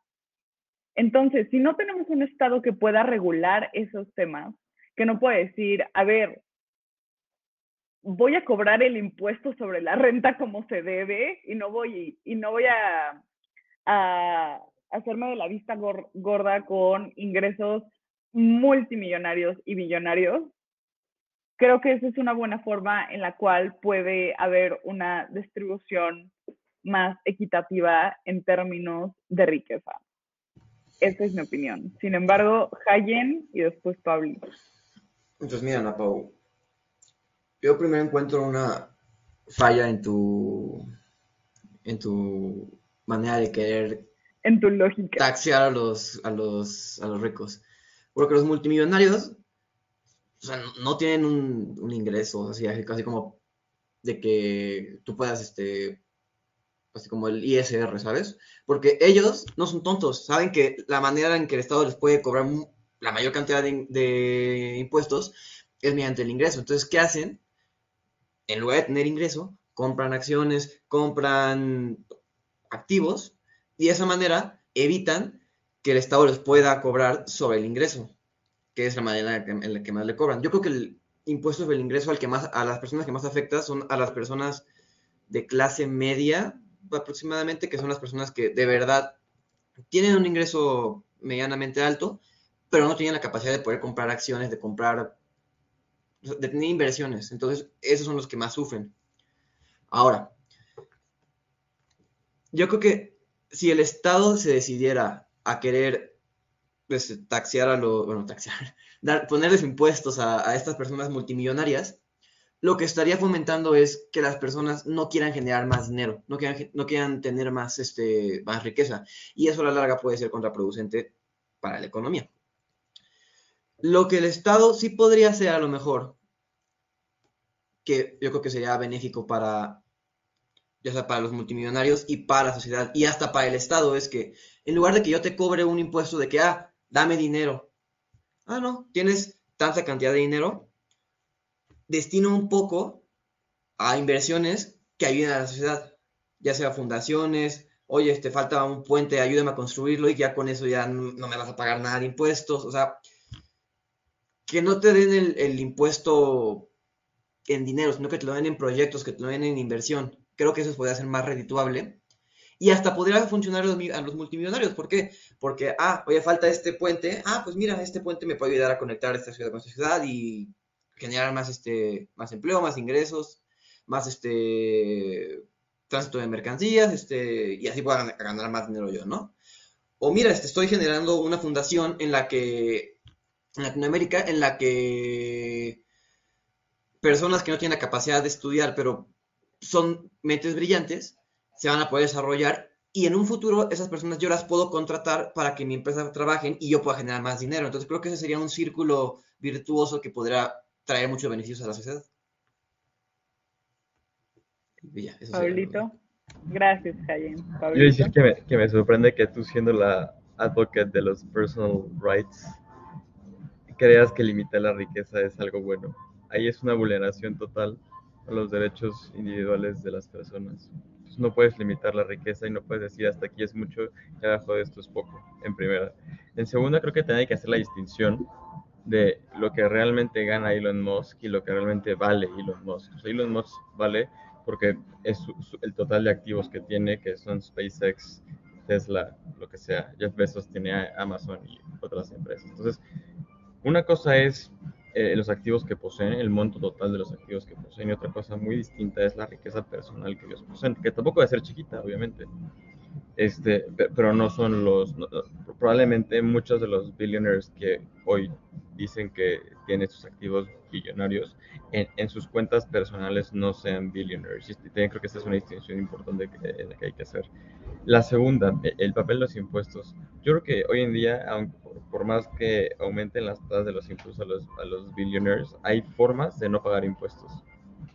Entonces, si no tenemos un Estado que pueda regular esos temas, que no puede decir, a ver, voy a cobrar el impuesto sobre la renta como se debe y no voy, y no voy a, a hacerme de la vista gorda con ingresos multimillonarios y billonarios, creo que esa es una buena forma en la cual puede haber una distribución más equitativa en términos de riqueza. Esa es mi opinión. Sin embargo, Hayen y después Pablo. Entonces, mira, Ana Pau, yo primero encuentro una falla en tu, en tu manera de querer en tu lógica. Taxear a los, a los, a los ricos. Porque los multimillonarios no tienen un, ingreso así, como de que tú puedas, este, así como el ISR, ¿sabes? Porque ellos no son tontos, saben que la manera en que el Estado les puede cobrar la mayor cantidad de, de impuestos es mediante el ingreso. Entonces, ¿qué hacen? En lugar de tener ingreso, compran acciones, compran activos y de esa manera evitan que el Estado les pueda cobrar sobre el ingreso, que es la manera en la que más le cobran. Yo creo que el impuesto sobre el ingreso al que más, a las personas que más afecta son a las personas de clase media aproximadamente, que son las personas que de verdad tienen un ingreso medianamente alto, pero no tienen la capacidad de poder comprar acciones, de comprar, de tener inversiones. Entonces, esos son los que más sufren. Ahora, yo creo que si el Estado se decidiera a querer pues, a los, bueno, taxear, dar, ponerles impuestos a, a estas personas multimillonarias, lo que estaría fomentando es que las personas no quieran generar más dinero, no quieran, no quieran tener más, este, más riqueza. Y eso a la larga puede ser contraproducente para la economía. Lo que el Estado sí podría hacer a lo mejor, que yo creo que sería benéfico para, ya sea para los multimillonarios y para la sociedad y hasta para el Estado, es que en lugar de que yo te cobre un impuesto de que, ah, dame dinero, ah, no, tienes tanta cantidad de dinero, destino un poco a inversiones que ayuden a la sociedad, ya sea fundaciones, oye, te falta un puente, ayúdame a construirlo y ya con eso ya no, me vas a pagar nada de impuestos, o sea, que no te den el, el, impuesto en dinero, sino que te lo den en proyectos, que te lo den en inversión. Creo que eso podría ser más redituable. Y hasta podría funcionar a los, multimillonarios. ¿Por qué? Porque, ah, oye, falta este puente. Ah, pues mira, este puente me puede ayudar a conectar esta ciudad con esta ciudad y generar más, este, más empleo, más ingresos, más este, tránsito de mercancías, este, y así puedan ganar más dinero yo, ¿no? O mira, este, estoy generando una fundación en la que, en Latinoamérica, en la que personas que no tienen la capacidad de estudiar, pero son mentes brillantes, se van a poder desarrollar y en un futuro esas personas yo las puedo contratar para que mi empresa trabajen y yo pueda generar más dinero. Entonces creo que ese sería un círculo virtuoso que podrá traer muchos beneficios a la sociedad. Ya, Pablito, gracias, Jayen. Quiero decir que me, que me sorprende que tú siendo la advocate de los personal rights, creas que limitar la riqueza es algo bueno. Ahí es una vulneración total a los derechos individuales de las personas. Entonces no puedes limitar la riqueza y no puedes decir hasta aquí es mucho y abajo de esto es poco, en primera. En segunda, creo que hay que hacer la distinción de lo que realmente gana Elon Musk y lo que realmente vale Elon Musk. Elon Musk vale porque es el total de activos que tiene, que son SpaceX, Tesla, lo que sea. Jeff Bezos tiene Amazon y otras empresas. Entonces, una cosa es eh, los activos que poseen, el monto total de los activos que poseen, y otra cosa muy distinta es la riqueza personal que ellos poseen, que tampoco debe ser chiquita, obviamente. Este, pero no son los, probablemente muchos de los billionaires que hoy dicen que tienen sus activos billonarios, en, sus cuentas personales no sean billionaires. Y creo que esta es una distinción importante que, que hay que hacer. La segunda, e, el papel de los impuestos. Yo creo que hoy en día, por más que aumenten las tasas de los impuestos a los, a los billionaires, hay formas de no pagar impuestos.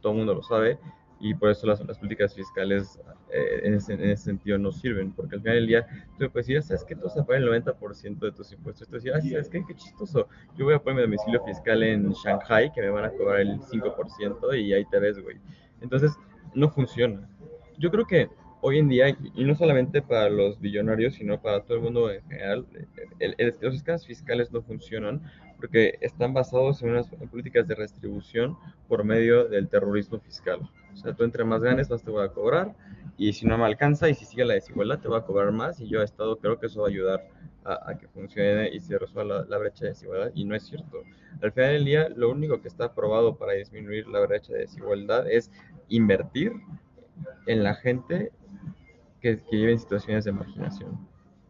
Todo el mundo lo sabe y por eso las, políticas fiscales eh, en, ese, en, ese, sentido no sirven, porque al final del día tú puedes decir, ¿sabes qué? Tú vas a pagar el 90% de tus impuestos. Tú decir, ¿sabes qué? Qué chistoso. Yo voy a poner mi domicilio fiscal en Shanghai, que me van a cobrar el 5% y ahí te ves, güey. Entonces, no funciona. Yo creo que hoy en día, y no solamente para los billonarios, sino para todo el mundo en general, el, el, los esquemas fiscales no funcionan porque están basados en unas políticas de restribución por medio del terrorismo fiscal. O sea, tú entre más ganes, más te voy a cobrar, y si no me alcanza y si sigue la desigualdad, te voy a cobrar más, y yo he estado, creo que eso va a ayudar a, a que funcione y se resuelva la, la, brecha de desigualdad, y no es cierto. Al final del día, lo único que está aprobado para disminuir la brecha de desigualdad es invertir en la gente que, que vive en situaciones de marginación.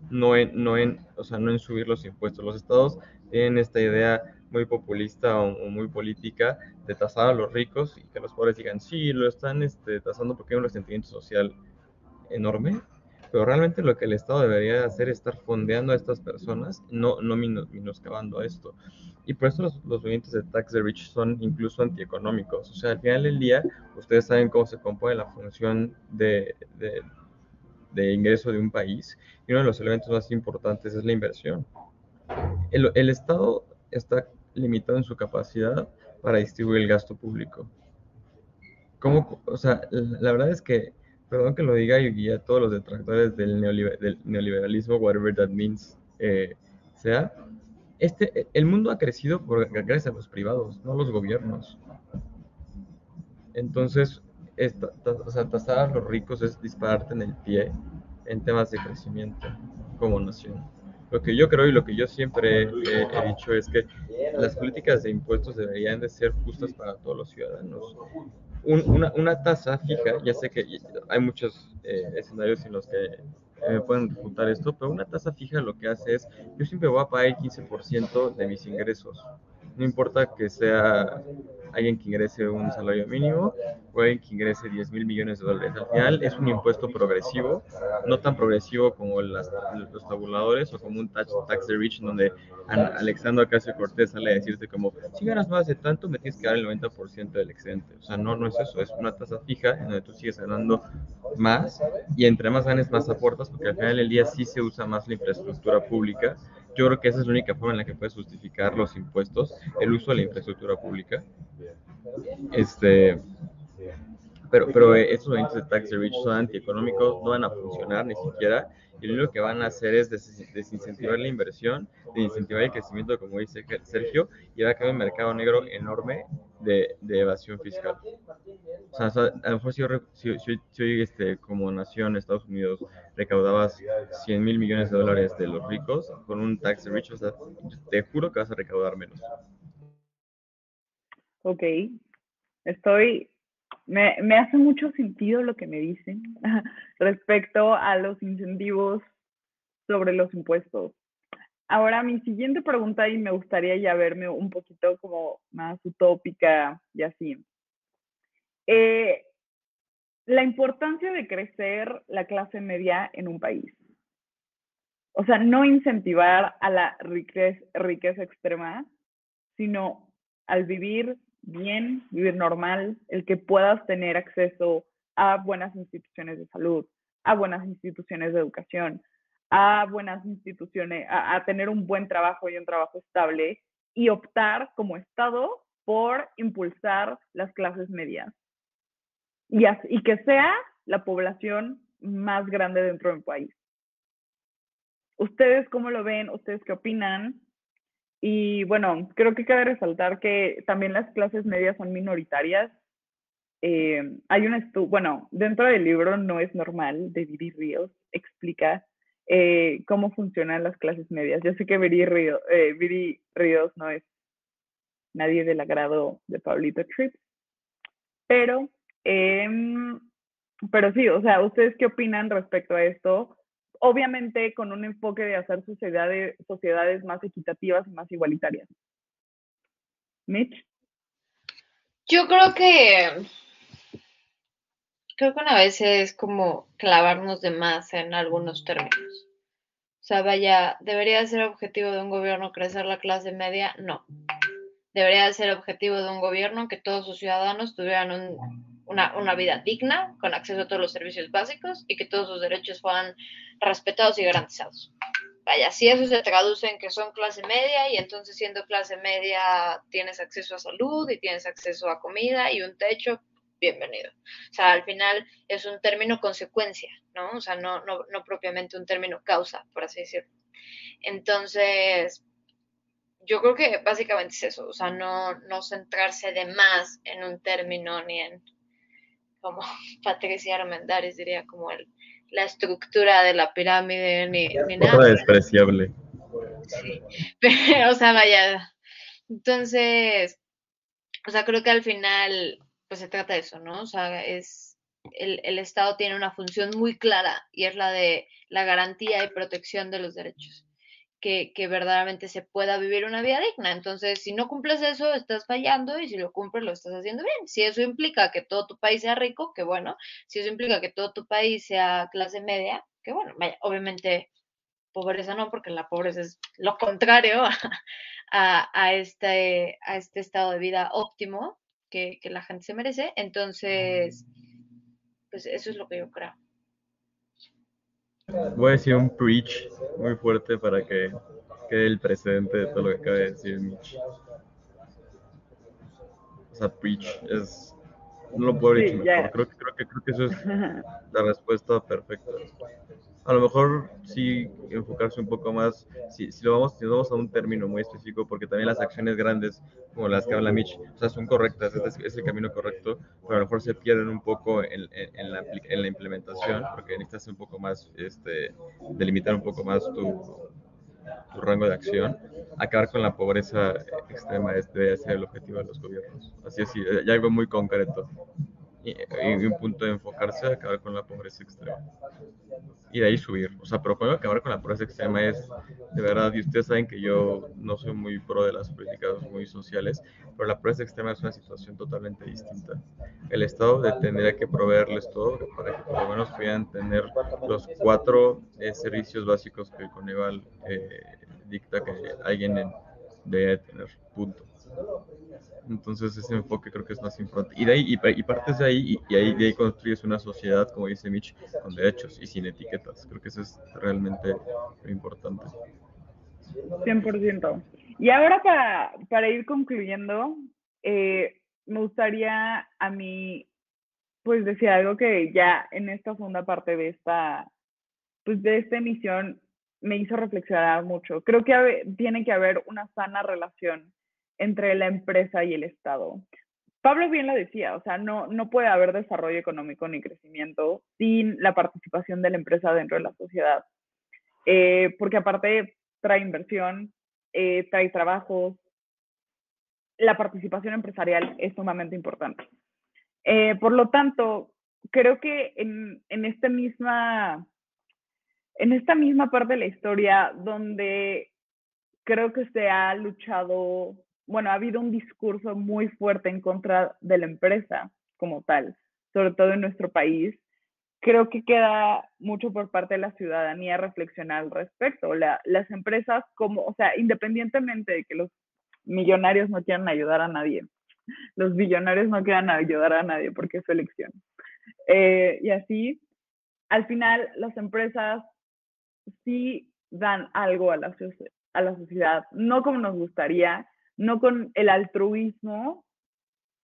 No en, no, en, o sea, no en subir los impuestos. Los estados tienen esta idea muy populista o, o, muy política de tasar a los ricos y que los pobres digan, sí, lo están este, tasando porque hay un resentimiento social enorme, pero realmente lo que el Estado debería hacer es estar fondeando a estas personas, no, no menoscabando esto. Y por eso los, los movimientos de tax the rich son incluso antieconómicos. O sea, al final del día, ustedes saben cómo se compone la función de, de, de ingreso de un país y uno de los elementos más importantes es la inversión. El, el Estado está limitado en su capacidad para distribuir el gasto público. ¿Cómo, o sea, la verdad es que, perdón que lo diga y a todos los detractores del, neoliberalismo, whatever that means, eh, sea, este, el mundo ha crecido por, gracias a los privados, no los gobiernos. Entonces, o sea, tasar a los ricos es dispararte en el pie en temas de crecimiento como nación. Lo que yo creo y lo que yo siempre he, dicho es que las políticas de impuestos deberían de ser justas para todos los ciudadanos. una, una, tasa fija, ya sé que hay muchos eh, escenarios en los que me pueden refutar esto, pero una tasa fija lo que hace es, yo siempre voy a pagar el 15% de mis ingresos. No importa que sea alguien que ingrese un salario mínimo o alguien que ingrese 10 mil millones de dólares. Al final es un impuesto progresivo, no tan progresivo como los tabuladores o como un tax, tax de rich, donde Alexandra Ocasio Cortés sale a decirte como, si ganas más de tanto, me tienes que dar el 90% del excedente. O sea, no, no es eso, es una tasa fija en donde tú sigues ganando más y entre más ganes, más aportas, porque al final del día sí se usa más la infraestructura pública yo creo que esa es la única forma en la que puedes justificar los impuestos, el uso de la infraestructura pública. Este, pero, pero estos movimientos de tax rich son antieconómicos, no van a funcionar ni siquiera, y lo que van a hacer es desincentivar la inversión, desincentivar el crecimiento, como dice Sergio, y va a crear un mercado negro enorme de, de evasión fiscal. O sea, a lo mejor si, hoy este, como nación, Estados Unidos, recaudabas 100 mil millones de dólares de los ricos con un tax rich, o sea, te juro que vas a recaudar menos. Ok, estoy me, me, hace mucho sentido lo que me dicen respecto a los incentivos sobre los impuestos. Ahora, mi siguiente pregunta, y me gustaría ya verme un poquito como más utópica y así. Eh, la importancia de crecer la clase media en un país. O sea, no incentivar a la riqueza, riqueza extrema, sino al vivir bien, vivir normal, el que puedas tener acceso a buenas instituciones de salud, a buenas instituciones de educación, a buenas instituciones, a, tener un buen trabajo y un trabajo estable y optar como Estado por impulsar las clases medias y, y que sea la población más grande dentro del país. ¿Ustedes cómo lo ven? ¿Ustedes qué opinan? Y bueno, creo que cabe resaltar que también las clases medias son minoritarias. Eh, hay un estudio, bueno, dentro del libro No es normal de Viri Ríos explica eh, cómo funcionan las clases medias. Yo sé que Viri, Ríos, eh, Ríos no es nadie del agrado de Pablito Tripp, pero, em, pero sí, o sea, ¿ustedes qué opinan respecto a esto? Obviamente con un enfoque de hacer sociedades, sociedades más equitativas y más igualitarias. Mitch. Yo creo que creo que una vez es como clavarnos de más en algunos términos. O sea, vaya, ¿debería ser objetivo de un gobierno crecer la clase media? No. Debería ser objetivo de un gobierno que todos sus ciudadanos tuvieran un una, una, vida digna, con acceso a todos los servicios básicos y que todos sus derechos fueran respetados y garantizados. Vaya, si eso se traduce en que son clase media y entonces siendo clase media tienes acceso a salud y tienes acceso a comida y un techo, bienvenido. O sea, al final es un término consecuencia, ¿no? O sea, no, no, no propiamente un término causa, por así decirlo. Entonces, yo creo que básicamente es eso, o sea, no, no centrarse de más en un término ni en como Patricia Armendáriz diría, como el, la estructura de la pirámide ni, ni nada. despreciable. Sí, pero, o sea, vaya. Entonces, o sea, creo que al final, pues se trata de eso, ¿no? O sea, es, el, el Estado tiene una función muy clara y es la de la garantía y protección de los derechos que, verdaderamente se pueda vivir una vida digna. Entonces, si no cumples eso, estás fallando y si lo cumples, lo estás haciendo bien. Si eso implica que todo tu país sea rico, que bueno. Si eso implica que todo tu país sea clase media, que bueno, obviamente pobreza no, porque la pobreza es lo contrario a, este, a este estado de vida óptimo que, que la gente se merece. Entonces, pues eso es lo que yo creo. Voy a decir un preach muy fuerte para que quede el precedente de todo lo que acaba de decir Mitch. o sea, preach, es, no lo puedo Sí, decir ya. mejor, creo, que, creo que eso es la respuesta perfecta. A lo mejor sí enfocarse un poco más, si, si lo vamos, si nos vamos a un término muy específico, porque también las acciones grandes, como las que habla Mitch, o sea, son correctas, es, es el camino correcto, pero a lo mejor se pierden un poco en, en- en la, en la implementación, porque necesitas un poco más, este, delimitar un poco más tu, rango de acción. Acabar con la pobreza extrema es, debe ser el objetivo de los gobiernos. Así es, hay algo muy concreto. Y, un punto de enfocarse, acabar con la pobreza extrema. Y de ahí subir. O sea, pero cuando acabar con la pobreza extrema es, de verdad, y ustedes saben que yo no soy muy pro de las políticas muy sociales, pero la pobreza extrema es una situación totalmente distinta. El Estado tendría que proveerles todo para que por lo menos puedan tener los cuatro eh, servicios básicos que el Coneval eh, dicta que alguien en- debe tener. Punto. Entonces ese enfoque creo que es más importante. Y de ahí, y, y partes de ahí, y, ahí de ahí construyes una sociedad, como dice Mitch, con derechos y sin etiquetas. Creo que eso es realmente lo importante. 100%. Y ahora para, para ir concluyendo, eh, me gustaría a mí, pues decir algo que ya en esta segunda parte de esta, pues de esta emisión me hizo reflexionar mucho. Creo que tiene que haber una sana relación entre la empresa y el Estado. Pablo bien lo decía, o sea, no, no puede haber desarrollo económico ni crecimiento sin la participación de la empresa dentro de la sociedad. Eh, porque aparte trae inversión, eh, trae trabajos. La participación empresarial es sumamente importante. Eh, por lo tanto, creo que en, en, esta misma, en esta misma parte de la historia donde creo que se ha luchado, bueno, ha habido un discurso muy fuerte en contra de la empresa como tal, sobre todo en nuestro país, creo que queda mucho por parte de la ciudadanía reflexionar al respecto. La, las empresas, como, o sea, independientemente de que los millonarios no quieran ayudar a nadie, los billonarios no quieran ayudar a nadie porque es su elección. Eh, y así, al final, las empresas sí dan algo a la, a la sociedad, no como nos gustaría, no con el altruismo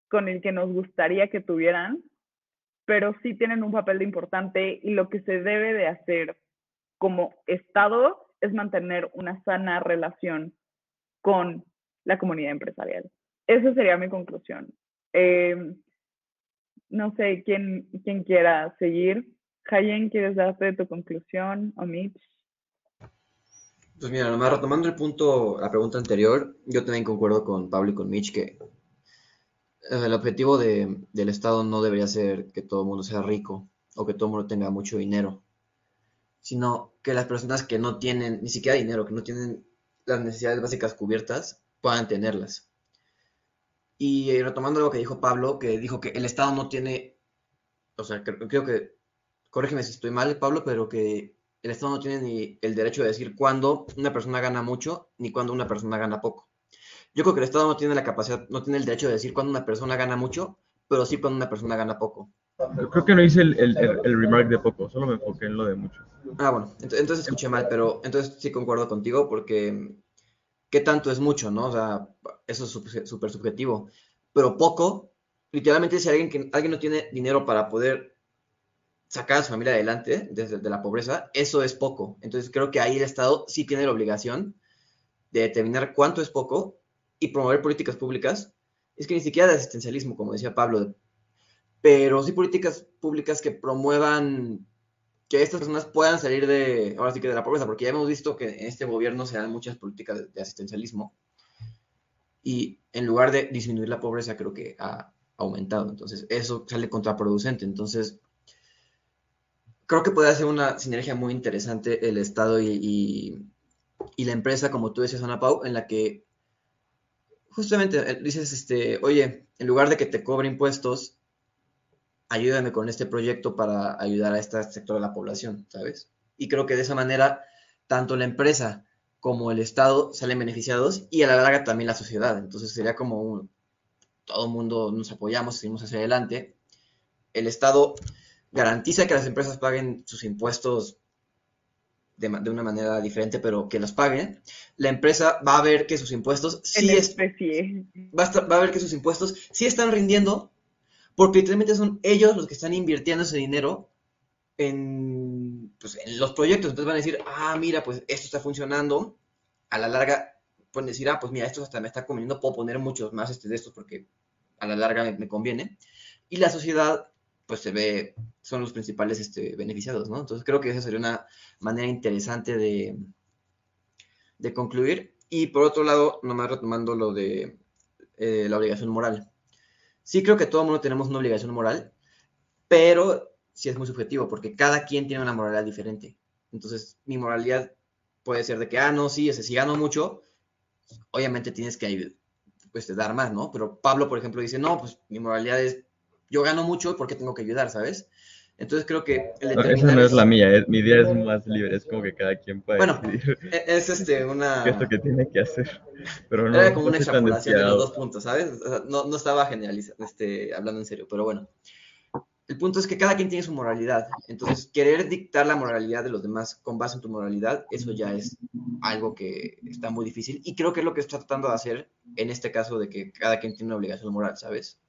con el que nos gustaría que tuvieran, pero sí tienen un papel importante y lo que se debe de hacer como Estado es mantener una sana relación con la comunidad empresarial. Esa sería mi conclusión. Eh, no sé quién, quién quiera seguir. Hayen, ¿quieres darte tu conclusión o Mitch? Pues mira, nomás retomando el punto, la pregunta anterior, yo también concuerdo con Pablo y con Mitch que el objetivo de, del Estado no debería ser que todo el mundo sea rico o que todo el mundo tenga mucho dinero, sino que las personas que no tienen ni siquiera dinero, que no tienen las necesidades básicas cubiertas, puedan tenerlas. Y retomando lo que dijo Pablo, que dijo que el Estado no tiene, o sea, creo, creo que, corrígeme si estoy mal, Pablo, pero que el Estado no tiene ni el derecho de decir cuándo una persona gana mucho ni cuándo una persona gana poco. Yo creo que el Estado no tiene la capacidad, no tiene el derecho de decir cuándo una persona gana mucho, pero sí cuándo una persona gana poco. Creo que no hice el, el, el, el remark de poco, solo me enfoqué en lo de mucho. Ah, bueno, ent entonces escuché mal, pero entonces sí concuerdo contigo porque ¿qué tanto es mucho, no? O sea, eso es súper subjetivo. Pero poco, literalmente si alguien, que, alguien no tiene dinero para poder sacar a su familia adelante desde de la pobreza, eso es poco. Entonces creo que ahí el Estado sí tiene la obligación de determinar cuánto es poco y promover políticas públicas. Es que ni siquiera de asistencialismo, como decía Pablo, pero sí políticas públicas que promuevan que estas personas puedan salir de, ahora sí que de la pobreza, porque ya hemos visto que en este gobierno se dan muchas políticas de, de asistencialismo y en lugar de disminuir la pobreza creo que ha aumentado, entonces eso sale contraproducente, entonces creo que puede hacer una sinergia muy interesante el Estado y, y, la empresa, como tú decías, Ana Pau, en la que justamente dices, este, oye, en lugar de que te cobre impuestos, ayúdame con este proyecto para ayudar a este sector de la población, ¿sabes? Y creo que de esa manera, tanto la empresa como el Estado salen beneficiados y a la larga también la sociedad. Entonces sería como todo el mundo nos apoyamos, seguimos hacia adelante. El Estado garantiza que las empresas paguen sus impuestos de, de, una manera diferente, pero que los paguen, la empresa va a ver que sus impuestos sí es, va, a va a ver que sus impuestos sí están rindiendo, porque literalmente son ellos los que están invirtiendo ese dinero en, pues, en los proyectos. Entonces van a decir, ah, mira, pues esto está funcionando. A la larga pueden decir, ah, pues mira, esto hasta me está conveniendo, puedo poner muchos más este, de estos porque a la larga me, me conviene. Y la sociedad pues se ve, son los principales este, beneficiados, ¿no? Entonces creo que esa sería una manera interesante de, de concluir. Y por otro lado, nomás retomando lo de eh, la obligación moral. Sí creo que todo el mundo tenemos una obligación moral, pero sí es muy subjetivo, porque cada quien tiene una moralidad diferente. Entonces, mi moralidad puede ser de que, ah, no, sí, ese, si gano mucho, obviamente tienes que pues, dar más, ¿no? Pero Pablo, por ejemplo, dice, no, pues mi moralidad es yo gano mucho, ¿por qué tengo que ayudar, sabes? Entonces creo que... El no, esa no es la mía, mi idea es más libre, es como que cada quien puede bueno, decidir. E, es este, una... es lo que tiene que hacer, pero no... Era como una extrapolación de los dos puntos, ¿sabes? no, no estaba generalizando, este, hablando en serio, pero bueno. El punto es que cada quien tiene su moralidad, entonces querer dictar la moralidad de los demás con base en tu moralidad, eso ya es algo que está muy difícil y creo que es lo que está tratando de hacer en este caso de que cada quien tiene una obligación moral, ¿sabes?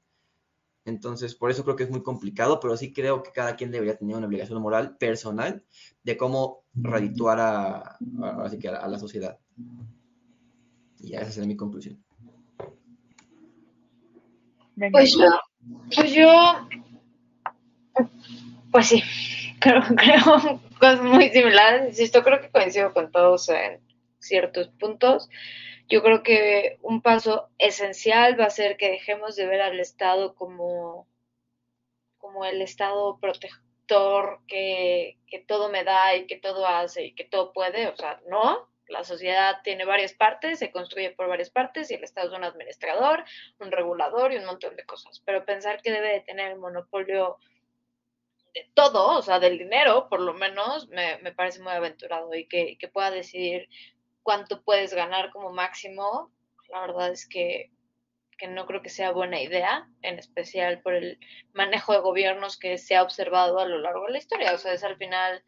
Entonces, por eso creo que es muy complicado, pero sí creo que cada quien debería tener una obligación moral personal de cómo redituar a, así que a, la sociedad. Y ya esa sería mi conclusión. Pues yo, pues yo, pues sí, creo, creo cosas muy similares. Insisto, creo que coincido con todos en ciertos puntos. Yo creo que un paso esencial va a ser que dejemos de ver al Estado como, como el Estado protector que, que todo me da y que todo hace y que todo puede. O sea, no, la sociedad tiene varias partes, se construye por varias partes y el Estado es un administrador, un regulador y un montón de cosas. Pero pensar que debe de tener el monopolio de todo, o sea, del dinero, por lo menos, me, me parece muy aventurado y que, que, pueda decidir cuánto puedes ganar como máximo, la verdad es que, que, no creo que sea buena idea, en especial por el manejo de gobiernos que se ha observado a lo largo de la historia. O sea, es al final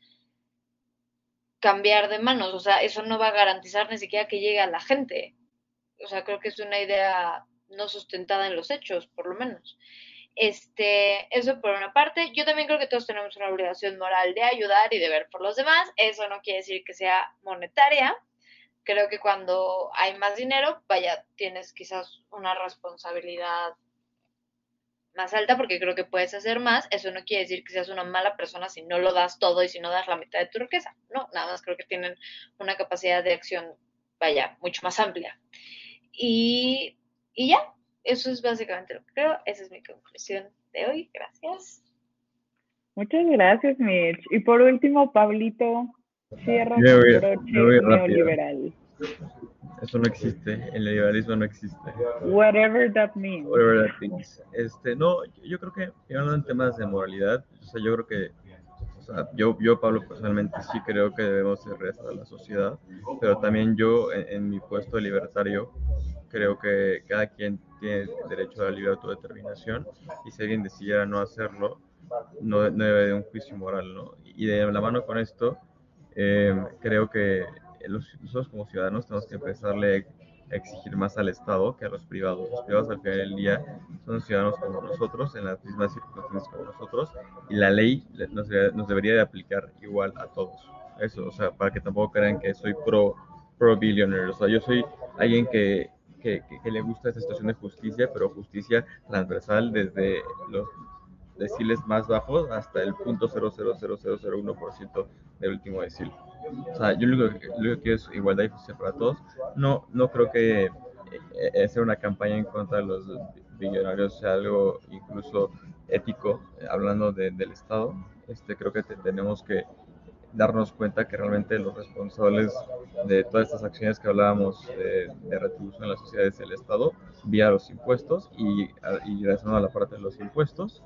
cambiar de manos, o sea, eso no va a garantizar ni siquiera que llegue a la gente. O sea, creo que es una idea no sustentada en los hechos, por lo menos. Este, eso por una parte. Yo también creo que todos tenemos una obligación moral de ayudar y de ver por los demás. Eso no quiere decir que sea monetaria creo que cuando hay más dinero, vaya, tienes quizás una responsabilidad más alta porque creo que puedes hacer más. Eso no quiere decir que seas una mala persona si no lo das todo y si no das la mitad de tu riqueza. No, nada más creo que tienen una capacidad de acción, vaya, mucho más amplia. Y, y ya, eso es básicamente lo que creo. Esa es mi conclusión de hoy. Gracias. Muchas gracias, Mitch. Y por último, Pablito, Cierra broche neoliberal. Eso no existe, el liberalismo no existe. Whatever that means. Whatever that means. Este, no, yo creo que, hablando en temas de moralidad, o sea, yo creo que, o sea, yo, yo, Pablo, personalmente sí creo que debemos ser resto de la sociedad, pero también yo, en, mi puesto de libertario, creo que cada quien tiene derecho a la libre autodeterminación y si alguien decidiera no hacerlo, no, no debe de un juicio moral, ¿no? Y de la mano con esto, eh, creo que nosotros como ciudadanos tenemos que empezarle a exigir más al Estado que a los privados. Los privados al final del día son ciudadanos como nosotros, en las mismas circunstancias como nosotros, y la ley nos, nos debería de aplicar igual a todos. Eso, o sea, para que tampoco crean que soy pro, pro billionaire. O sea, yo soy alguien que, que, que, le gusta esta situación de justicia, pero justicia transversal desde los deciles más bajos hasta el punto 0.00001% del último decil. O sea, yo lo que, lo que quiero es igualdad y justicia para todos. No, no creo que eh, hacer una campaña en contra de los billonarios sea algo incluso ético, eh, hablando del Estado. Este, creo que tenemos que darnos cuenta que realmente los responsables de todas estas acciones que hablábamos de, de retribución en la sociedad es el Estado, vía los impuestos y, y relacionado a la parte de los impuestos,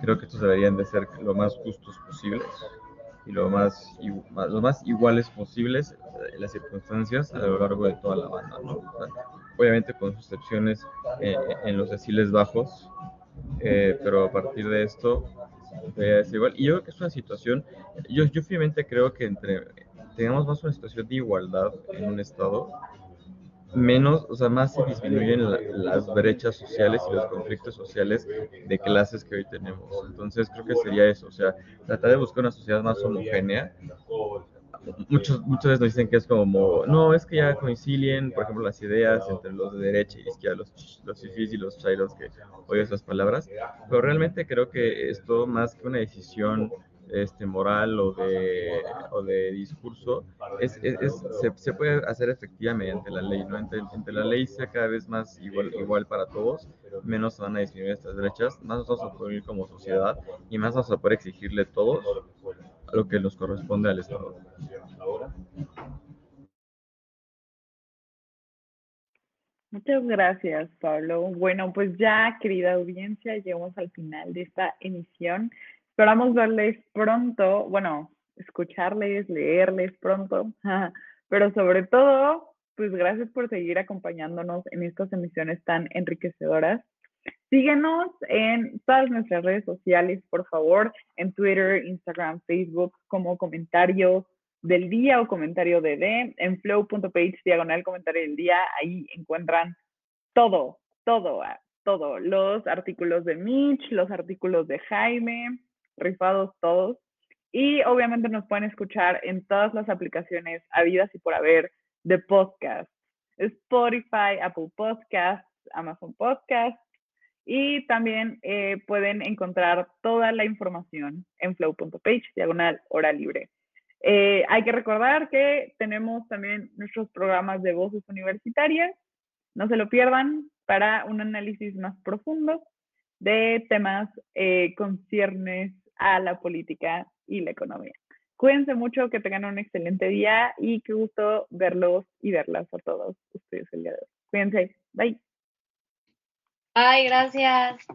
creo que estos deberían de ser lo más justos posibles y lo más, lo más iguales posibles eh, las circunstancias a lo largo de toda la banda, ¿no? obviamente con sus excepciones eh, en los deciles bajos, eh, pero a partir de esto es igual. Y yo creo que es una situación, yo, yo firmemente creo que entre tengamos más una situación de igualdad en un estado, menos, o sea, más se disminuyen la- las brechas sociales y los conflictos sociales de clases que hoy tenemos. Entonces creo que sería eso, o sea, tratar de buscar una sociedad más homogénea. Muchos, muchas veces nos dicen que es como, no, es que ya coinciden, por ejemplo, las ideas entre los de derecha y izquierda, los, los fifís y los chairos, que odio esas palabras, pero realmente creo que esto más que una decisión este, moral o de, o de discurso, es, es- es- se, se puede hacer efectivamente la ley, ¿no? Entre, entre la ley sea cada vez más igual, igual para todos, menos van a disminuir estas brechas, más nos vamos a poder como sociedad y más vamos a poder exigirle todos lo que nos corresponde al Estado. Muchas gracias, Pablo. Bueno, pues ya, querida audiencia, llegamos al final de esta emisión. Esperamos verles pronto, bueno, escucharles, leerles pronto, pero sobre todo, pues gracias por seguir acompañándonos en estas emisiones tan enriquecedoras. Síguenos en todas nuestras redes sociales, por favor, en Twitter, Instagram, Facebook, como comentario del día o comentario de D, en flow.page diagonal comentario del día, ahí encuentran todo, todo, todo, los artículos de Mitch, los artículos de Jaime, rifados todos. Y obviamente nos pueden escuchar en todas las aplicaciones habidas y por haber de podcast. Spotify, Apple Podcasts, Amazon Podcasts. Y también eh, pueden encontrar toda la información en flow.page, diagonal hora libre. Eh, hay que recordar que tenemos también nuestros programas de voces universitarias. No se lo pierdan para un análisis más profundo de temas eh, conciernes a la política y la economía. Cuídense mucho, que tengan un excelente día y qué gusto verlos y verlas a todos ustedes el día de hoy. Cuídense. Bye. Ay, gracias.